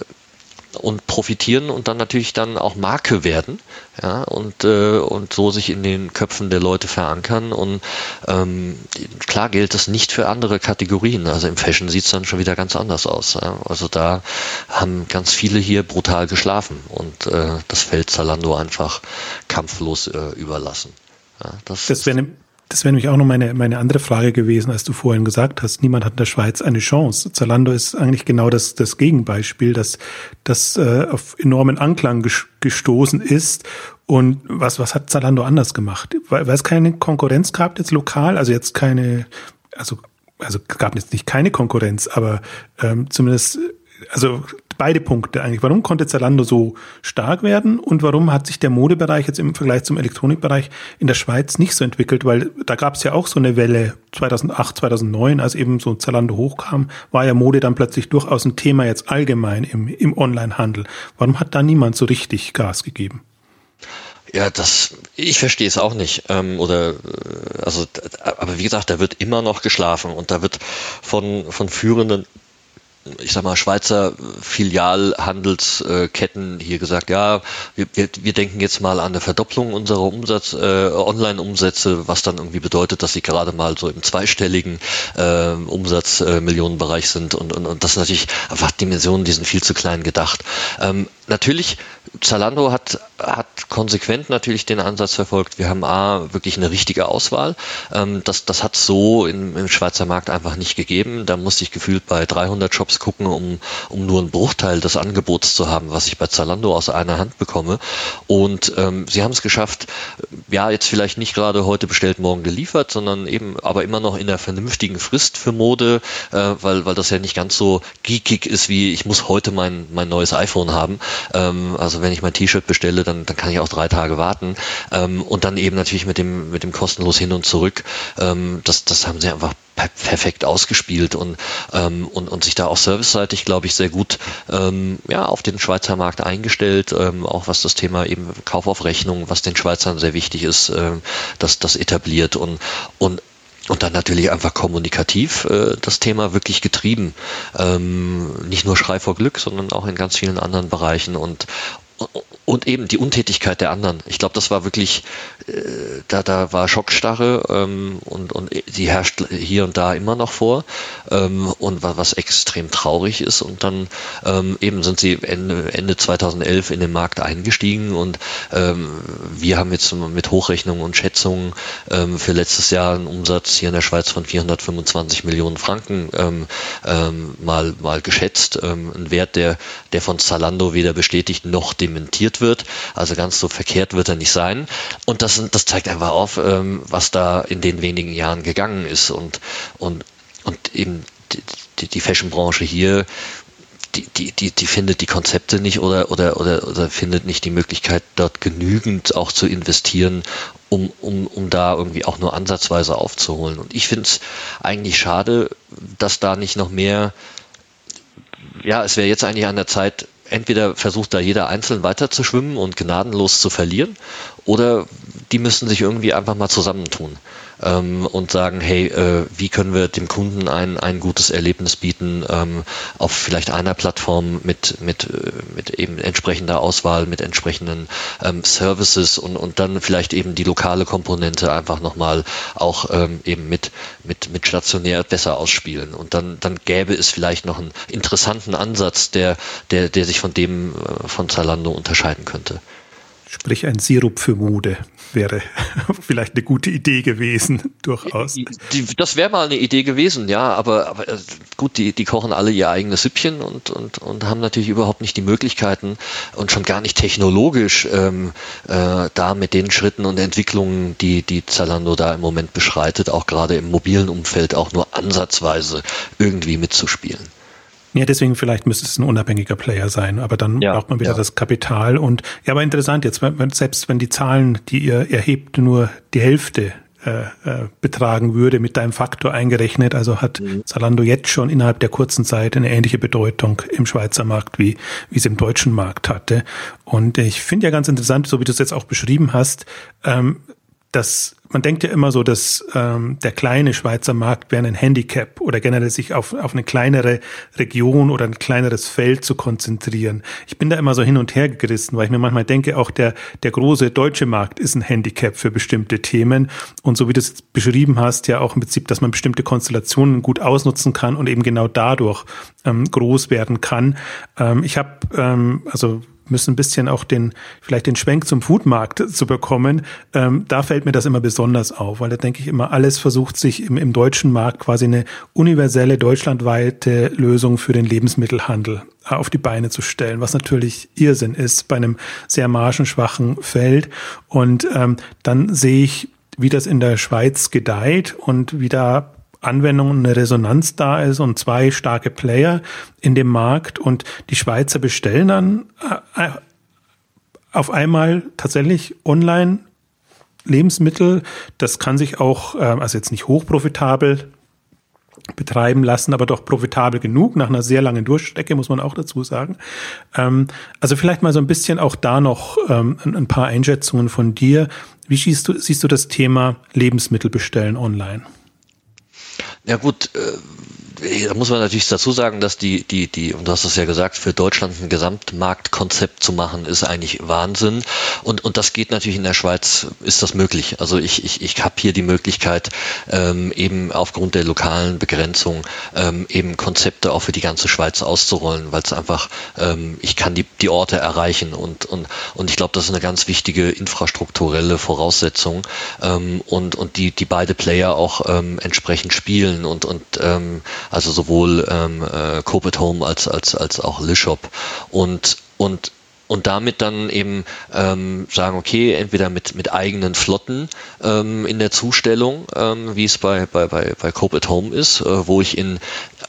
und profitieren und dann natürlich dann auch Marke werden, ja, und, äh, und so sich in den Köpfen der Leute verankern. Und ähm, klar gilt das nicht für andere Kategorien. Also im Fashion sieht es dann schon wieder ganz anders aus. Ja. Also da haben ganz viele hier brutal geschlafen und äh, das Feld Zalando einfach kampflos äh, überlassen. Ja, das, das wäre eine das wäre nämlich auch noch meine, meine andere Frage gewesen, als du vorhin gesagt hast, niemand hat in der Schweiz eine Chance. Zalando ist eigentlich genau das, das Gegenbeispiel, dass das äh, auf enormen Anklang gestoßen ist. Und was, was hat Zalando anders gemacht? Weil, weil es keine Konkurrenz gab jetzt lokal, also jetzt keine, also, also gab jetzt nicht keine Konkurrenz, aber ähm, zumindest, also beide Punkte eigentlich. Warum konnte Zalando so stark werden und warum hat sich der Modebereich jetzt im Vergleich zum Elektronikbereich in der Schweiz nicht so entwickelt? Weil da gab es ja auch so eine Welle 2008, 2009, als eben so Zalando hochkam, war ja Mode dann plötzlich durchaus ein Thema jetzt allgemein im, im Onlinehandel. Warum hat da niemand so richtig Gas gegeben? Ja, das, ich verstehe es auch nicht. Ähm, oder, äh, also, aber wie gesagt, da wird immer noch geschlafen und da wird von, von führenden ich sag mal, Schweizer Filialhandelsketten hier gesagt, ja, wir, wir, denken jetzt mal an eine Verdopplung unserer Umsatz, äh, Online-Umsätze, was dann irgendwie bedeutet, dass sie gerade mal so im zweistelligen äh, Umsatzmillionenbereich äh, sind und, und, und das natürlich einfach Dimensionen, die sind viel zu klein gedacht. Ähm, natürlich, Zalando hat, hat konsequent natürlich den Ansatz verfolgt, wir haben A, wirklich eine richtige Auswahl. Ähm, das, das hat so im, im Schweizer Markt einfach nicht gegeben. Da musste ich gefühlt bei 300 Shops gucken, um, um nur einen Bruchteil des Angebots zu haben, was ich bei Zalando aus einer Hand bekomme. Und ähm, sie haben es geschafft, ja, jetzt vielleicht nicht gerade heute bestellt, morgen geliefert, sondern eben aber immer noch in der vernünftigen Frist für Mode, äh, weil, weil das ja nicht ganz so geekig ist, wie ich muss heute mein, mein neues iPhone haben. Ähm, also wenn ich mein T-Shirt bestelle, dann, dann kann ich auch drei Tage warten. Ähm, und dann eben natürlich mit dem, mit dem kostenlos hin und zurück. Ähm, das, das haben sie einfach perfekt ausgespielt und, ähm, und, und sich da auch serviceseitig, glaube ich, sehr gut ähm, ja, auf den Schweizer Markt eingestellt, ähm, auch was das Thema eben Kauf auf Rechnung, was den Schweizern sehr wichtig ist, ähm, dass das etabliert und, und und dann natürlich einfach kommunikativ äh, das Thema wirklich getrieben. Ähm, nicht nur Schrei vor Glück, sondern auch in ganz vielen anderen Bereichen. Und, und eben die Untätigkeit der anderen. Ich glaube, das war wirklich, äh, da, da war Schockstarre ähm, und, und die herrscht hier und da immer noch vor ähm, und war was extrem traurig ist. Und dann ähm, eben sind sie Ende, Ende 2011 in den Markt eingestiegen und ähm, wir haben jetzt mit Hochrechnungen und Schätzungen ähm, für letztes Jahr einen Umsatz hier in der Schweiz von 425 Millionen Franken ähm, mal, mal geschätzt. Ein Wert, der, der von Zalando weder bestätigt noch dementiert wird. Also ganz so verkehrt wird er nicht sein. Und das, das zeigt einfach auf, ähm, was da in den wenigen Jahren gegangen ist. Und, und, und eben die, die Fashion-Branche hier die, die, die, die findet die Konzepte nicht oder, oder, oder, oder findet nicht die Möglichkeit, dort genügend auch zu investieren, um, um, um da irgendwie auch nur ansatzweise aufzuholen. Und ich finde es eigentlich schade, dass da nicht noch mehr, ja, es wäre jetzt eigentlich an der Zeit, entweder versucht da jeder einzeln weiter zu schwimmen und gnadenlos zu verlieren, oder die müssen sich irgendwie einfach mal zusammentun ähm, und sagen, hey, äh, wie können wir dem Kunden ein, ein gutes Erlebnis bieten ähm, auf vielleicht einer Plattform mit, mit, äh, mit eben entsprechender Auswahl, mit entsprechenden ähm, Services und, und dann vielleicht eben die lokale Komponente einfach nochmal auch ähm, eben mit, mit, mit stationär besser ausspielen. Und dann, dann gäbe es vielleicht noch einen interessanten Ansatz, der, der, der sich von dem äh, von Zalando unterscheiden könnte. Sprich ein Sirup für Mode wäre vielleicht eine gute Idee gewesen, durchaus. Die, das wäre mal eine Idee gewesen, ja, aber, aber äh, gut, die, die kochen alle ihr eigenes Süppchen und, und, und haben natürlich überhaupt nicht die Möglichkeiten und schon gar nicht technologisch ähm, äh, da mit den Schritten und Entwicklungen, die, die Zalando da im Moment beschreitet, auch gerade im mobilen Umfeld auch nur ansatzweise irgendwie mitzuspielen. Ja, deswegen vielleicht müsste es ein unabhängiger Player sein, aber dann ja, braucht man wieder ja. das Kapital und ja, aber interessant jetzt, wenn, selbst wenn die Zahlen, die ihr erhebt, nur die Hälfte äh, äh, betragen würde, mit deinem Faktor eingerechnet, also hat mhm. Zalando jetzt schon innerhalb der kurzen Zeit eine ähnliche Bedeutung im Schweizer Markt, wie, wie es im deutschen Markt hatte. Und ich finde ja ganz interessant, so wie du es jetzt auch beschrieben hast, ähm, dass man denkt ja immer so, dass ähm, der kleine Schweizer Markt wäre ein Handicap oder generell sich auf, auf eine kleinere Region oder ein kleineres Feld zu konzentrieren. Ich bin da immer so hin und her gerissen, weil ich mir manchmal denke, auch der, der große deutsche Markt ist ein Handicap für bestimmte Themen. Und so wie du es beschrieben hast, ja auch im Prinzip, dass man bestimmte Konstellationen gut ausnutzen kann und eben genau dadurch ähm, groß werden kann. Ähm, ich habe, ähm, also müssen ein bisschen auch den, vielleicht den Schwenk zum Foodmarkt zu bekommen. Ähm, da fällt mir das immer besonders auf, weil da denke ich immer, alles versucht sich im, im deutschen Markt quasi eine universelle, deutschlandweite Lösung für den Lebensmittelhandel auf die Beine zu stellen, was natürlich Irrsinn ist bei einem sehr margenschwachen Feld. Und ähm, dann sehe ich, wie das in der Schweiz gedeiht und wie da Anwendungen eine Resonanz da ist und zwei starke Player in dem Markt und die Schweizer bestellen dann äh, auf einmal tatsächlich online Lebensmittel. Das kann sich auch, äh, also jetzt nicht hochprofitabel betreiben lassen, aber doch profitabel genug nach einer sehr langen Durchstrecke, muss man auch dazu sagen. Ähm, also vielleicht mal so ein bisschen auch da noch ähm, ein, paar Einschätzungen von dir. Wie siehst du, siehst du das Thema Lebensmittel bestellen online? Ja gut, äh, da muss man natürlich dazu sagen, dass die, die, die, und du hast es ja gesagt, für Deutschland ein Gesamtmarktkonzept zu machen, ist eigentlich Wahnsinn. Und, und das geht natürlich in der Schweiz, ist das möglich. Also ich, ich, ich habe hier die Möglichkeit, ähm, eben aufgrund der lokalen Begrenzung ähm, eben Konzepte auch für die ganze Schweiz auszurollen, weil es einfach, ähm, ich kann die, die Orte erreichen und, und, und ich glaube, das ist eine ganz wichtige infrastrukturelle Voraussetzung ähm, und, und die, die beide Player auch ähm, entsprechend spielen und, und ähm, also sowohl ähm, äh, Cope at Home als, als, als auch Lishop. Und, und und damit dann eben ähm, sagen, okay, entweder mit, mit eigenen Flotten ähm, in der Zustellung, ähm, wie es bei, bei, bei, bei Cope at Home ist, äh, wo ich in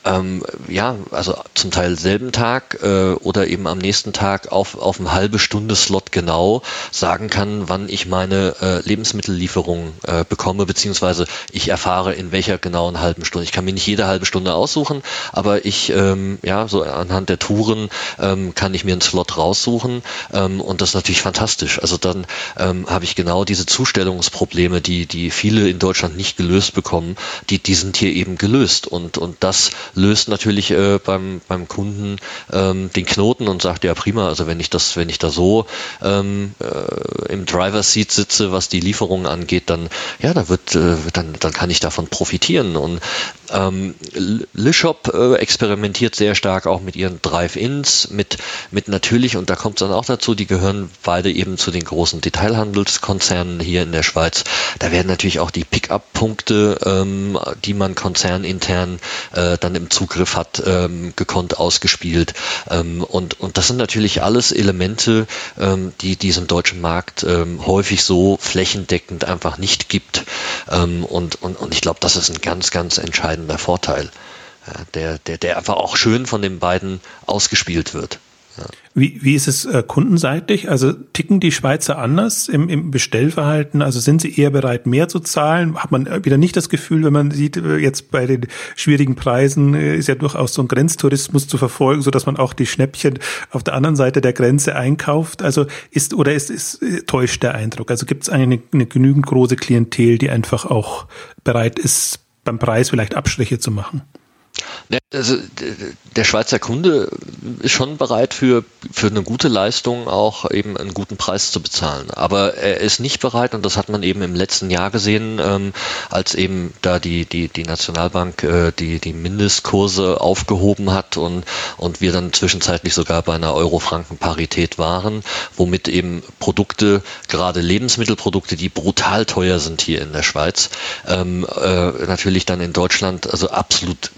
ähm, ja, also zum Teil selben Tag äh, oder eben am nächsten Tag auf, auf eine halbe Stunde Slot genau sagen kann, wann ich meine äh, Lebensmittellieferung äh, bekomme, beziehungsweise ich erfahre, in welcher genauen halben Stunde. Ich kann mir nicht jede halbe Stunde aussuchen, aber ich, ähm, ja, so anhand der Touren ähm, kann ich mir einen Slot raussuchen ähm, und das ist natürlich fantastisch. Also dann ähm, habe ich genau diese Zustellungsprobleme, die, die viele in Deutschland nicht gelöst bekommen, die, die sind hier eben gelöst und, und das löst natürlich äh, beim, beim Kunden ähm, den Knoten und sagt, ja prima, also wenn ich das, wenn ich da so ähm, äh, im Driver Seat sitze, was die Lieferungen angeht, dann ja, da wird, äh, dann, dann kann ich davon profitieren. Und ähm, Lishop äh, experimentiert sehr stark auch mit ihren Drive-Ins, mit, mit natürlich, und da kommt es dann auch dazu, die gehören beide eben zu den großen Detailhandelskonzernen hier in der Schweiz. Da werden natürlich auch die Pickup-Punkte, ähm, die man konzernintern äh, dann im Zugriff hat, ähm, gekonnt ausgespielt. Ähm, und, und das sind natürlich alles Elemente, ähm, die diesem deutschen Markt ähm, häufig so flächendeckend einfach nicht gibt. Ähm, und, und, und ich glaube, das ist ein ganz, ganz entscheidender Vorteil, ja, der, der, der einfach auch schön von den beiden ausgespielt wird. Wie, wie ist es äh, kundenseitig? Also ticken die Schweizer anders im, im Bestellverhalten? Also sind sie eher bereit, mehr zu zahlen? Hat man wieder nicht das Gefühl, wenn man sieht, äh, jetzt bei den schwierigen Preisen äh, ist ja durchaus so ein Grenztourismus zu verfolgen, so dass man auch die Schnäppchen auf der anderen Seite der Grenze einkauft? Also ist oder ist, ist äh, täuscht der Eindruck? Also gibt es eine, eine genügend große Klientel, die einfach auch bereit ist, beim Preis vielleicht Abstriche zu machen? Also der Schweizer Kunde ist schon bereit für, für eine gute Leistung auch eben einen guten Preis zu bezahlen. Aber er ist nicht bereit, und das hat man eben im letzten Jahr gesehen, ähm, als eben da die, die, die Nationalbank äh, die, die Mindestkurse aufgehoben hat und, und wir dann zwischenzeitlich sogar bei einer Euro-Franken-Parität waren, womit eben Produkte, gerade Lebensmittelprodukte, die brutal teuer sind hier in der Schweiz, ähm, äh, natürlich dann in Deutschland also absolut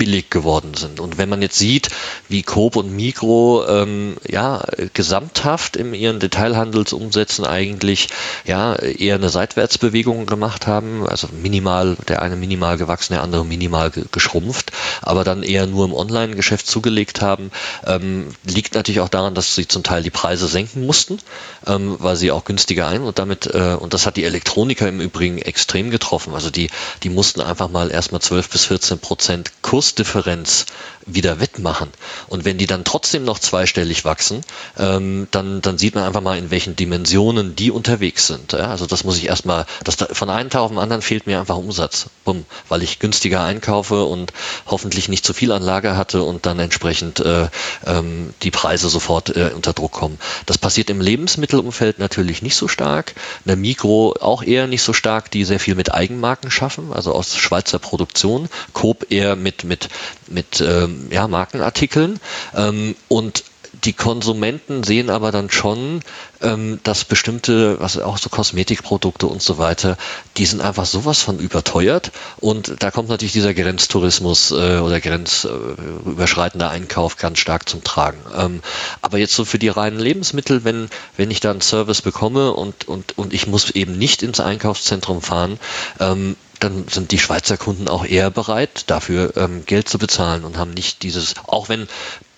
billig geworden sind. Und wenn man jetzt sieht, wie Coop und Mikro ähm, ja gesamthaft in ihren Detailhandelsumsätzen eigentlich ja eher eine Seitwärtsbewegung gemacht haben, also minimal, der eine minimal gewachsen, der andere minimal ge geschrumpft, aber dann eher nur im Online-Geschäft zugelegt haben, ähm, liegt natürlich auch daran, dass sie zum Teil die Preise senken mussten, ähm, weil sie auch günstiger ein und damit, äh, und das hat die Elektroniker im Übrigen extrem getroffen. Also die, die mussten einfach mal erstmal 12 bis 14 Prozent Kurs Kursdifferenz wieder wettmachen. Und wenn die dann trotzdem noch zweistellig wachsen, ähm, dann, dann sieht man einfach mal, in welchen Dimensionen die unterwegs sind. Ja? Also das muss ich erstmal, das, von einem Tag auf den anderen fehlt mir einfach Umsatz. Bumm, weil ich günstiger einkaufe und hoffentlich nicht zu viel Anlage hatte und dann entsprechend äh, ähm, die Preise sofort äh, unter Druck kommen. Das passiert im Lebensmittelumfeld natürlich nicht so stark. In der Mikro auch eher nicht so stark, die sehr viel mit Eigenmarken schaffen, also aus Schweizer Produktion. Coop eher mit, mit, mit ähm, ja, Markenartikeln. Ähm, und die Konsumenten sehen aber dann schon, ähm, dass bestimmte, was auch so Kosmetikprodukte und so weiter, die sind einfach sowas von überteuert und da kommt natürlich dieser Grenztourismus äh, oder grenzüberschreitender äh, Einkauf ganz stark zum Tragen. Ähm, aber jetzt so für die reinen Lebensmittel, wenn, wenn ich da einen Service bekomme und, und, und ich muss eben nicht ins Einkaufszentrum fahren, ähm, dann sind die Schweizer Kunden auch eher bereit, dafür ähm, Geld zu bezahlen und haben nicht dieses, auch wenn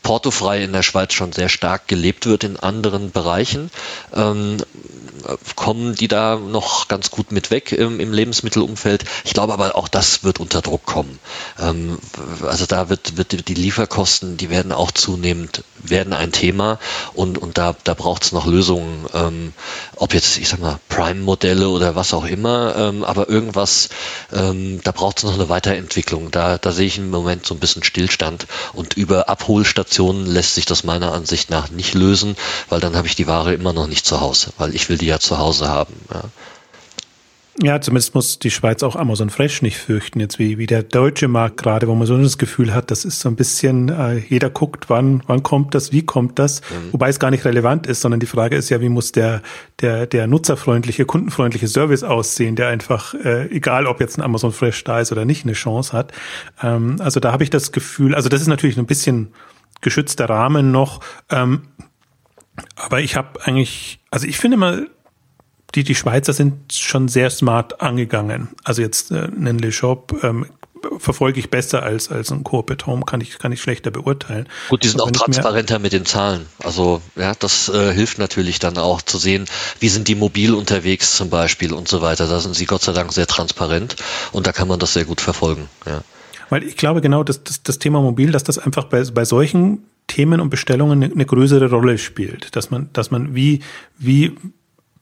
portofrei in der Schweiz schon sehr stark gelebt wird in anderen Bereichen, ähm, kommen die da noch ganz gut mit weg im, im, Lebensmittelumfeld. Ich glaube aber auch das wird unter Druck kommen. Ähm, also da wird, wird die Lieferkosten, die werden auch zunehmend, werden ein Thema und, und da, da braucht es noch Lösungen, ähm, ob jetzt, ich sag mal, Prime-Modelle oder was auch immer, ähm, aber irgendwas, ähm, da braucht es noch eine Weiterentwicklung. Da, da sehe ich im Moment so ein bisschen Stillstand und über Abholstationen lässt sich das meiner Ansicht nach nicht lösen, weil dann habe ich die Ware immer noch nicht zu Hause, weil ich will die ja zu Hause haben. Ja. Ja, zumindest muss die Schweiz auch Amazon Fresh nicht fürchten, jetzt wie, wie der deutsche Markt gerade, wo man so das Gefühl hat, das ist so ein bisschen, äh, jeder guckt, wann, wann kommt das, wie kommt das, mhm. wobei es gar nicht relevant ist, sondern die Frage ist ja, wie muss der, der, der nutzerfreundliche, kundenfreundliche Service aussehen, der einfach, äh, egal ob jetzt ein Amazon Fresh da ist oder nicht, eine Chance hat. Ähm, also da habe ich das Gefühl, also das ist natürlich ein bisschen geschützter Rahmen noch, ähm, aber ich habe eigentlich, also ich finde mal, die, die Schweizer sind schon sehr smart angegangen. Also jetzt äh, einen Le Shop ähm, verfolge ich besser als, als ein Coop at Home, kann ich, kann ich schlechter beurteilen. Gut, die sind auch transparenter mit den Zahlen. Also ja, das äh, hilft natürlich dann auch zu sehen, wie sind die mobil unterwegs zum Beispiel und so weiter. Da sind sie Gott sei Dank sehr transparent und da kann man das sehr gut verfolgen. Ja. Weil ich glaube genau, dass das, das Thema mobil, dass das einfach bei, bei solchen Themen und Bestellungen eine, eine größere Rolle spielt. Dass man, dass man wie, wie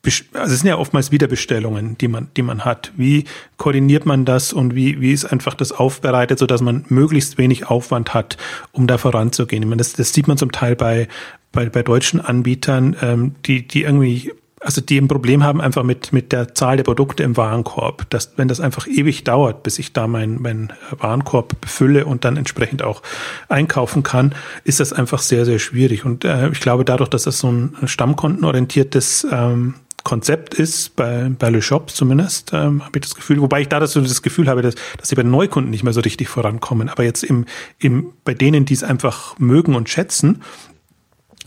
also es sind ja oftmals Wiederbestellungen, die man, die man hat. Wie koordiniert man das und wie, wie ist einfach das aufbereitet, so dass man möglichst wenig Aufwand hat, um da voranzugehen? Ich meine, das, das sieht man zum Teil bei, bei, bei deutschen Anbietern, ähm, die, die irgendwie also die ein Problem haben einfach mit, mit der Zahl der Produkte im Warenkorb. Dass, wenn das einfach ewig dauert, bis ich da meinen mein Warenkorb befülle und dann entsprechend auch einkaufen kann, ist das einfach sehr, sehr schwierig. Und äh, ich glaube, dadurch, dass das so ein stammkontenorientiertes ähm, Konzept ist, bei, bei Le Shop zumindest, ähm, habe ich das Gefühl, wobei ich da das, so das Gefühl habe, dass, dass sie bei den Neukunden nicht mehr so richtig vorankommen. Aber jetzt im, im, bei denen, die es einfach mögen und schätzen,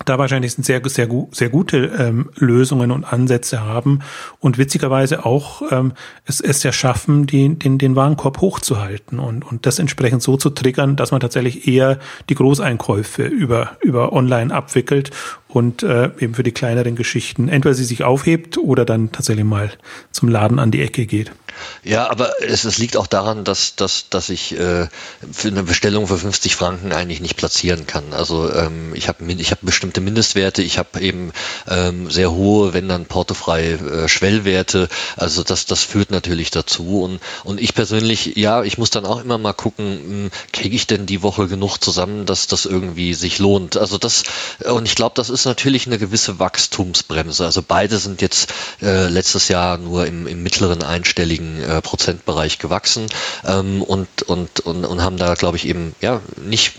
da wahrscheinlich sehr, sehr, sehr gute ähm, Lösungen und Ansätze haben und witzigerweise auch ähm, es, es ja schaffen, die, den, den Warenkorb hochzuhalten und, und das entsprechend so zu triggern, dass man tatsächlich eher die Großeinkäufe über, über online abwickelt und äh, eben für die kleineren Geschichten entweder sie sich aufhebt oder dann tatsächlich mal zum Laden an die Ecke geht. Ja, aber es, es liegt auch daran, dass, dass, dass ich äh, für eine Bestellung für 50 Franken eigentlich nicht platzieren kann. Also ähm, ich habe ich hab bestimmte Mindestwerte, ich habe eben ähm, sehr hohe, wenn dann portofreie äh, Schwellwerte. Also das, das führt natürlich dazu. Und, und ich persönlich, ja, ich muss dann auch immer mal gucken, hm, kriege ich denn die Woche genug zusammen, dass das irgendwie sich lohnt. Also das, und ich glaube, das ist natürlich eine gewisse Wachstumsbremse. Also beide sind jetzt äh, letztes Jahr nur im, im mittleren einstelligen sechsstelligen äh, Prozentbereich gewachsen ähm, und, und, und, und haben da, glaube ich, eben ja nicht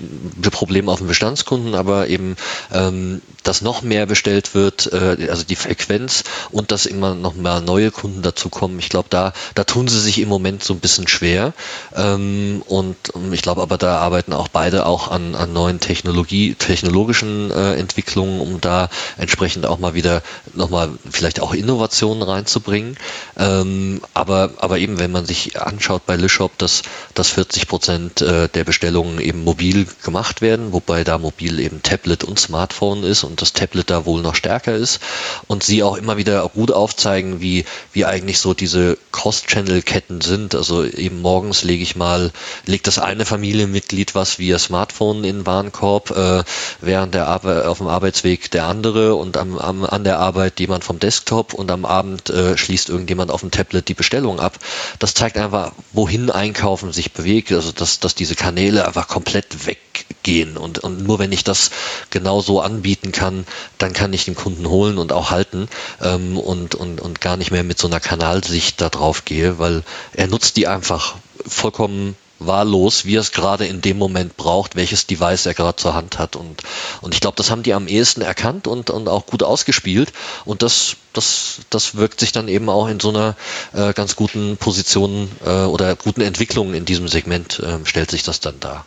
Probleme auf den Bestandskunden, aber eben, ähm, dass noch mehr bestellt wird, äh, also die Frequenz und dass immer noch mal neue Kunden dazukommen. Ich glaube, da, da tun sie sich im Moment so ein bisschen schwer. Ähm, und ich glaube aber, da arbeiten auch beide auch an, an neuen Technologie, technologischen äh, Entwicklungen, um da entsprechend auch mal wieder nochmal vielleicht auch Innovationen reinzubringen. Ähm, aber aber eben, wenn man sich anschaut bei Lishop, dass, dass 40 Prozent äh, der Bestellungen eben mobil gemacht werden, wobei da mobil eben Tablet und Smartphone ist und das Tablet da wohl noch stärker ist und sie auch immer wieder gut aufzeigen, wie, wie eigentlich so diese Cross-Channel-Ketten sind. Also eben morgens lege ich mal, legt das eine Familienmitglied was via Smartphone in den Warenkorb, äh, während der Arbeit, auf dem Arbeitsweg der andere und am, am, an der Arbeit jemand vom Desktop und am Abend äh, schließt irgendjemand auf dem Tablet die Bestellung ab. Das zeigt einfach, wohin Einkaufen sich bewegt, also dass, dass diese Kanäle einfach komplett weggehen. Und, und nur wenn ich das genau so anbieten kann, dann kann ich den Kunden holen und auch halten ähm, und, und, und gar nicht mehr mit so einer Kanalsicht da drauf gehe, weil er nutzt die einfach vollkommen wahllos, wie er es gerade in dem Moment braucht, welches Device er gerade zur Hand hat. Und, und ich glaube, das haben die am ehesten erkannt und, und auch gut ausgespielt. Und das, das, das wirkt sich dann eben auch in so einer äh, ganz guten Position äh, oder guten Entwicklung in diesem Segment, äh, stellt sich das dann dar.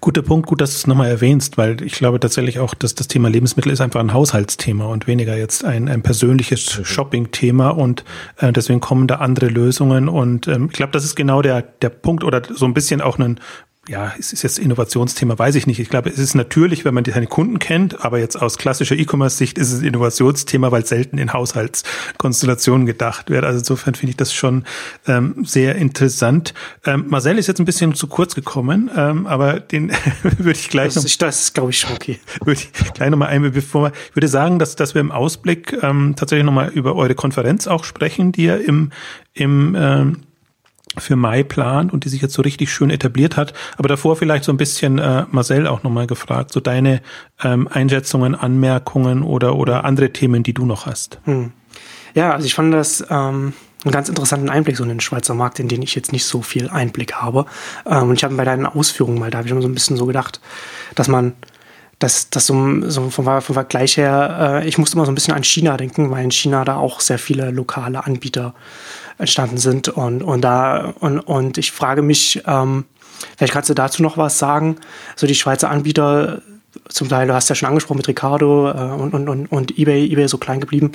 Guter Punkt, gut, dass du es nochmal erwähnst, weil ich glaube tatsächlich auch, dass das Thema Lebensmittel ist einfach ein Haushaltsthema und weniger jetzt ein, ein persönliches. Shopping-Thema und äh, deswegen kommen da andere Lösungen und ähm, ich glaube, das ist genau der, der Punkt oder so ein bisschen auch ein ja, es ist jetzt Innovationsthema, weiß ich nicht. Ich glaube, es ist natürlich, wenn man seine Kunden kennt, aber jetzt aus klassischer E-Commerce-Sicht ist es ein Innovationsthema, weil selten in Haushaltskonstellationen gedacht wird. Also insofern finde ich das schon ähm, sehr interessant. Ähm, Marcel ist jetzt ein bisschen zu kurz gekommen, ähm, aber den würde ich gleich das noch. das ist, glaube ich, schon okay. Würde ich gleich nochmal ein, bevor wir, ich würde sagen, dass, dass wir im Ausblick ähm, tatsächlich nochmal über eure Konferenz auch sprechen, die ihr im, im ähm, für Mai plant und die sich jetzt so richtig schön etabliert hat. Aber davor vielleicht so ein bisschen äh, Marcel auch nochmal gefragt, so deine ähm, Einschätzungen, Anmerkungen oder, oder andere Themen, die du noch hast. Hm. Ja, also ich fand das ähm, einen ganz interessanten Einblick so in den Schweizer Markt, in den ich jetzt nicht so viel Einblick habe. Ähm, und ich habe bei deinen Ausführungen mal, da habe ich immer so ein bisschen so gedacht, dass man dass das so, so vom, vom, Vergleich her, äh, ich musste immer so ein bisschen an China denken, weil in China da auch sehr viele lokale Anbieter entstanden sind. Und, und da, und, und ich frage mich, ähm, vielleicht kannst du dazu noch was sagen. So die Schweizer Anbieter, zum Teil, du hast ja schon angesprochen mit Ricardo äh, und, und, und, und eBay, eBay so klein geblieben.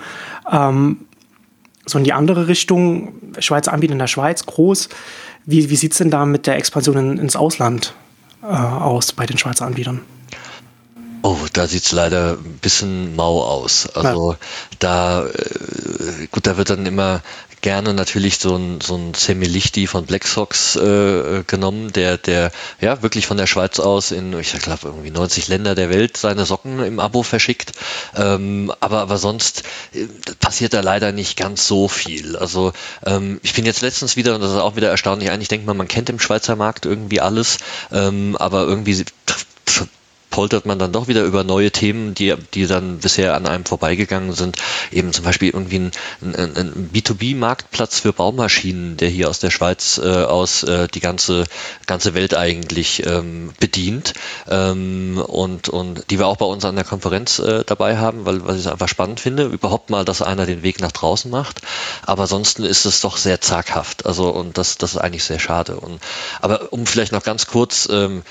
Ähm, so in die andere Richtung, Schweizer Anbieter in der Schweiz, groß. Wie, wie sieht es denn da mit der Expansion in, ins Ausland äh, aus bei den Schweizer Anbietern? Oh, da sieht's leider ein bisschen mau aus. Also ja. da, äh, gut, da wird dann immer gerne natürlich so ein, so ein Semilichti von Black Sox äh, genommen, der, der ja wirklich von der Schweiz aus in, ich glaube, irgendwie 90 Länder der Welt seine Socken im Abo verschickt. Ähm, aber, aber sonst äh, passiert da leider nicht ganz so viel. Also ähm, ich bin jetzt letztens wieder, und das ist auch wieder erstaunlich, eigentlich denkt man, man kennt im Schweizer Markt irgendwie alles, ähm, aber irgendwie poltert man dann doch wieder über neue Themen, die, die dann bisher an einem vorbeigegangen sind. Eben zum Beispiel irgendwie ein, ein, ein B2B-Marktplatz für Baumaschinen, der hier aus der Schweiz äh, aus äh, die ganze, ganze Welt eigentlich ähm, bedient. Ähm, und, und die wir auch bei uns an der Konferenz äh, dabei haben, weil, weil ich es einfach spannend finde, überhaupt mal, dass einer den Weg nach draußen macht. Aber ansonsten ist es doch sehr zaghaft. Also und das, das ist eigentlich sehr schade. Und, aber um vielleicht noch ganz kurz ähm,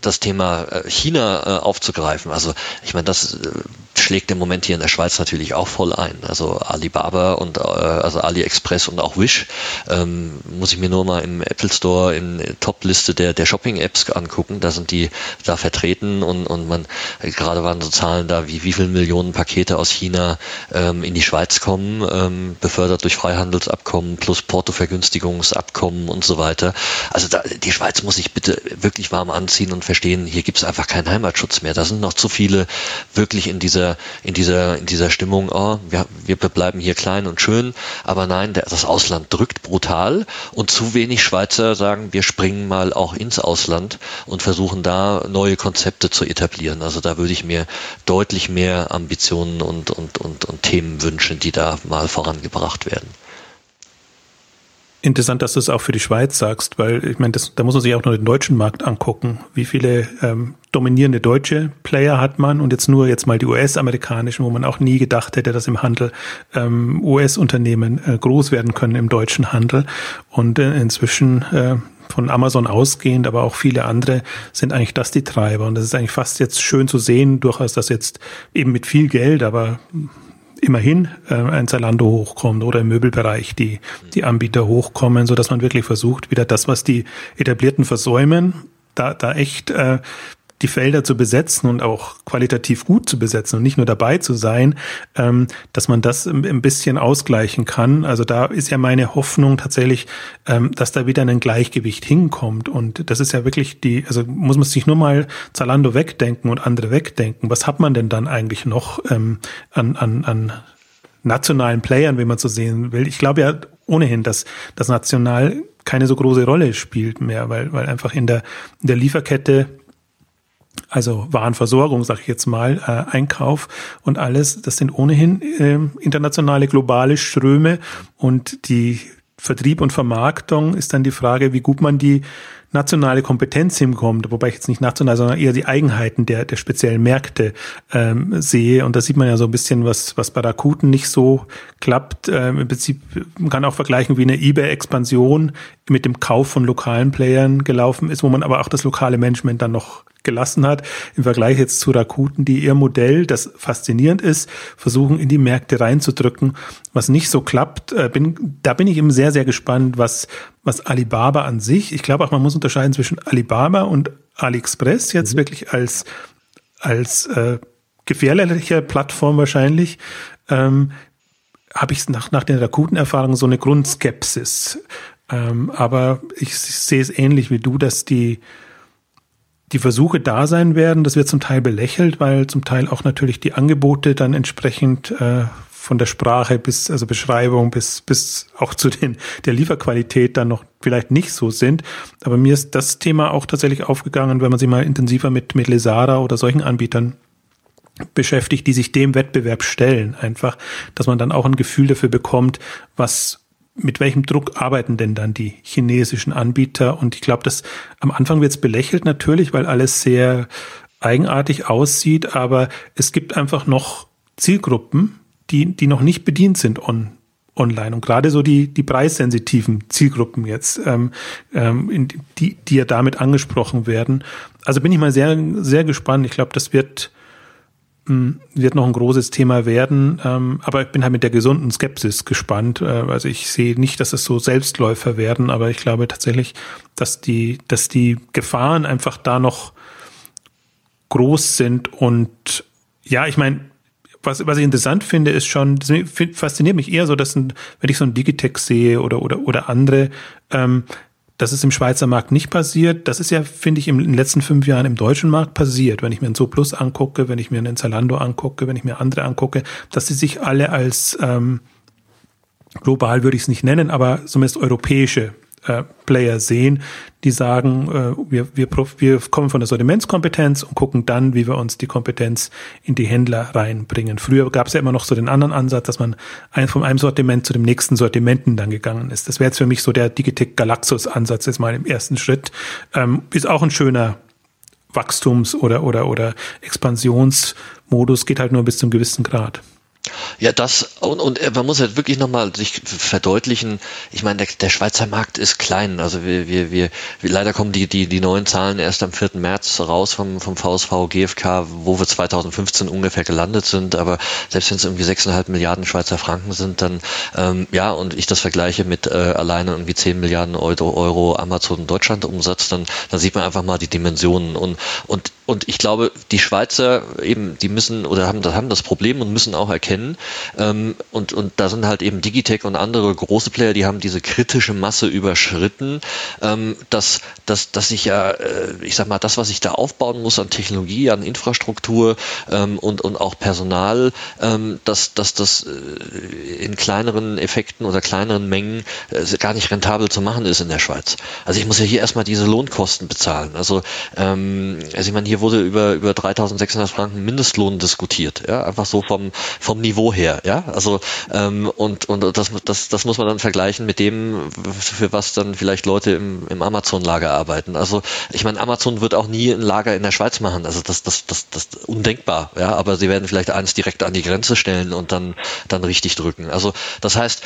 das Thema äh, China äh, aufzugreifen. Also ich meine, das äh, schlägt im Moment hier in der Schweiz natürlich auch voll ein. Also Alibaba und also AliExpress und auch Wish ähm, muss ich mir nur mal im Apple Store in Top-Liste der, der Shopping-Apps angucken. Da sind die da vertreten und, und man gerade waren so Zahlen da, wie wie viele Millionen Pakete aus China ähm, in die Schweiz kommen, ähm, befördert durch Freihandelsabkommen plus Portovergünstigungsabkommen und so weiter. Also da, die Schweiz muss sich bitte wirklich warm anziehen sehen und verstehen, hier gibt es einfach keinen Heimatschutz mehr. Da sind noch zu viele wirklich in dieser, in dieser, in dieser Stimmung, oh, wir, wir bleiben hier klein und schön, aber nein, der, das Ausland drückt brutal und zu wenig Schweizer sagen, wir springen mal auch ins Ausland und versuchen da neue Konzepte zu etablieren. Also da würde ich mir deutlich mehr Ambitionen und, und, und, und Themen wünschen, die da mal vorangebracht werden. Interessant, dass du es auch für die Schweiz sagst, weil ich meine, da muss man sich auch noch den deutschen Markt angucken. Wie viele ähm, dominierende deutsche Player hat man und jetzt nur jetzt mal die US-amerikanischen, wo man auch nie gedacht hätte, dass im Handel ähm, US-Unternehmen äh, groß werden können im deutschen Handel. Und äh, inzwischen äh, von Amazon ausgehend, aber auch viele andere sind eigentlich das die Treiber. Und das ist eigentlich fast jetzt schön zu sehen, durchaus, dass jetzt eben mit viel Geld, aber immerhin äh, ein Zalando hochkommt oder im Möbelbereich die, die Anbieter hochkommen, so dass man wirklich versucht, wieder das, was die etablierten versäumen, da, da echt äh, die Felder zu besetzen und auch qualitativ gut zu besetzen und nicht nur dabei zu sein, ähm, dass man das ein bisschen ausgleichen kann. Also da ist ja meine Hoffnung tatsächlich, ähm, dass da wieder ein Gleichgewicht hinkommt. Und das ist ja wirklich die, also muss man sich nur mal Zalando wegdenken und andere wegdenken. Was hat man denn dann eigentlich noch ähm, an, an, an nationalen Playern, wie man so sehen will? Ich glaube ja ohnehin, dass das national keine so große Rolle spielt mehr, weil, weil einfach in der, in der Lieferkette also Warenversorgung, sage ich jetzt mal, äh, Einkauf und alles, das sind ohnehin äh, internationale, globale Ströme und die Vertrieb und Vermarktung ist dann die Frage, wie gut man die nationale Kompetenz hinkommt, wobei ich jetzt nicht national, sondern eher die Eigenheiten der, der speziellen Märkte ähm, sehe. Und da sieht man ja so ein bisschen, was, was bei Rakuten nicht so klappt. Ähm, Im Prinzip, man kann auch vergleichen, wie eine eBay-Expansion mit dem Kauf von lokalen Playern gelaufen ist, wo man aber auch das lokale Management dann noch gelassen hat, im Vergleich jetzt zu Rakuten, die ihr Modell, das faszinierend ist, versuchen in die Märkte reinzudrücken, was nicht so klappt. Äh, bin, da bin ich eben sehr, sehr gespannt, was, was Alibaba an sich, ich glaube auch, man muss unterscheiden zwischen Alibaba und AliExpress jetzt mhm. wirklich als, als äh, gefährliche Plattform wahrscheinlich, ähm, habe ich nach, nach den Rakuten-Erfahrungen so eine Grundskepsis. Ähm, aber ich, sehe es ähnlich wie du, dass die, die Versuche da sein werden. Das wird zum Teil belächelt, weil zum Teil auch natürlich die Angebote dann entsprechend äh, von der Sprache bis, also Beschreibung bis, bis auch zu den, der Lieferqualität dann noch vielleicht nicht so sind. Aber mir ist das Thema auch tatsächlich aufgegangen, wenn man sich mal intensiver mit, mit Lesara oder solchen Anbietern beschäftigt, die sich dem Wettbewerb stellen, einfach, dass man dann auch ein Gefühl dafür bekommt, was mit welchem Druck arbeiten denn dann die chinesischen Anbieter? Und ich glaube, dass am Anfang wird es belächelt natürlich, weil alles sehr eigenartig aussieht, aber es gibt einfach noch Zielgruppen, die, die noch nicht bedient sind on, online. Und gerade so die, die preissensitiven Zielgruppen jetzt, ähm, ähm, die, die ja damit angesprochen werden. Also bin ich mal sehr, sehr gespannt. Ich glaube, das wird, wird noch ein großes Thema werden. Ähm, aber ich bin halt mit der gesunden Skepsis gespannt. Äh, also ich sehe nicht, dass es so Selbstläufer werden, aber ich glaube tatsächlich, dass die, dass die Gefahren einfach da noch groß sind und ja, ich meine, was, was ich interessant finde, ist schon, fasziniert mich eher so, dass ein, wenn ich so ein Digitech sehe oder, oder, oder andere, ähm, das ist im Schweizer Markt nicht passiert. Das ist ja, finde ich, in den letzten fünf Jahren im deutschen Markt passiert. Wenn ich mir einen Plus angucke, wenn ich mir einen Zalando angucke, wenn ich mir andere angucke, dass sie sich alle als ähm, global würde ich es nicht nennen, aber zumindest europäische äh, Player sehen, die sagen, äh, wir, wir, wir kommen von der Sortimentskompetenz und gucken dann, wie wir uns die Kompetenz in die Händler reinbringen. Früher gab es ja immer noch so den anderen Ansatz, dass man ein, von einem Sortiment zu dem nächsten Sortimenten dann gegangen ist. Das wäre jetzt für mich so der Digitec Galaxus Ansatz jetzt mal im ersten Schritt. Ähm, ist auch ein schöner Wachstums- oder, oder, oder Expansionsmodus, geht halt nur bis zum gewissen Grad. Ja, das und, und äh, man muss halt wirklich nochmal sich verdeutlichen, ich meine, der, der Schweizer Markt ist klein. Also wir, wir, wir, wir leider kommen die, die, die neuen Zahlen erst am 4. März raus vom, vom VSV GfK, wo wir 2015 ungefähr gelandet sind, aber selbst wenn es irgendwie 6,5 Milliarden Schweizer Franken sind, dann ähm, ja, und ich das vergleiche mit äh, alleine irgendwie 10 Milliarden Euro, Euro Amazon Deutschland Umsatz, dann, dann sieht man einfach mal die Dimensionen und, und und ich glaube, die Schweizer eben, die müssen oder haben, haben das Problem und müssen auch erkennen. Ähm, und, und da sind halt eben Digitech und andere große Player, die haben diese kritische Masse überschritten, ähm, dass, dass, dass ich ja, äh, ich sag mal, das, was ich da aufbauen muss an Technologie, an Infrastruktur ähm, und, und auch Personal, ähm, dass, dass das äh, in kleineren Effekten oder kleineren Mengen äh, gar nicht rentabel zu machen ist in der Schweiz. Also ich muss ja hier erstmal diese Lohnkosten bezahlen. Also, ähm, also ich meine, hier wurde über, über 3600 Franken Mindestlohn diskutiert, ja, einfach so vom, vom Niveau her, ja, also, ähm, und, und das, das, das muss man dann vergleichen mit dem, für was dann vielleicht Leute im, im Amazon-Lager arbeiten. Also, ich meine, Amazon wird auch nie ein Lager in der Schweiz machen, also das, das, das, das undenkbar, ja, aber sie werden vielleicht eins direkt an die Grenze stellen und dann, dann richtig drücken. Also, das heißt,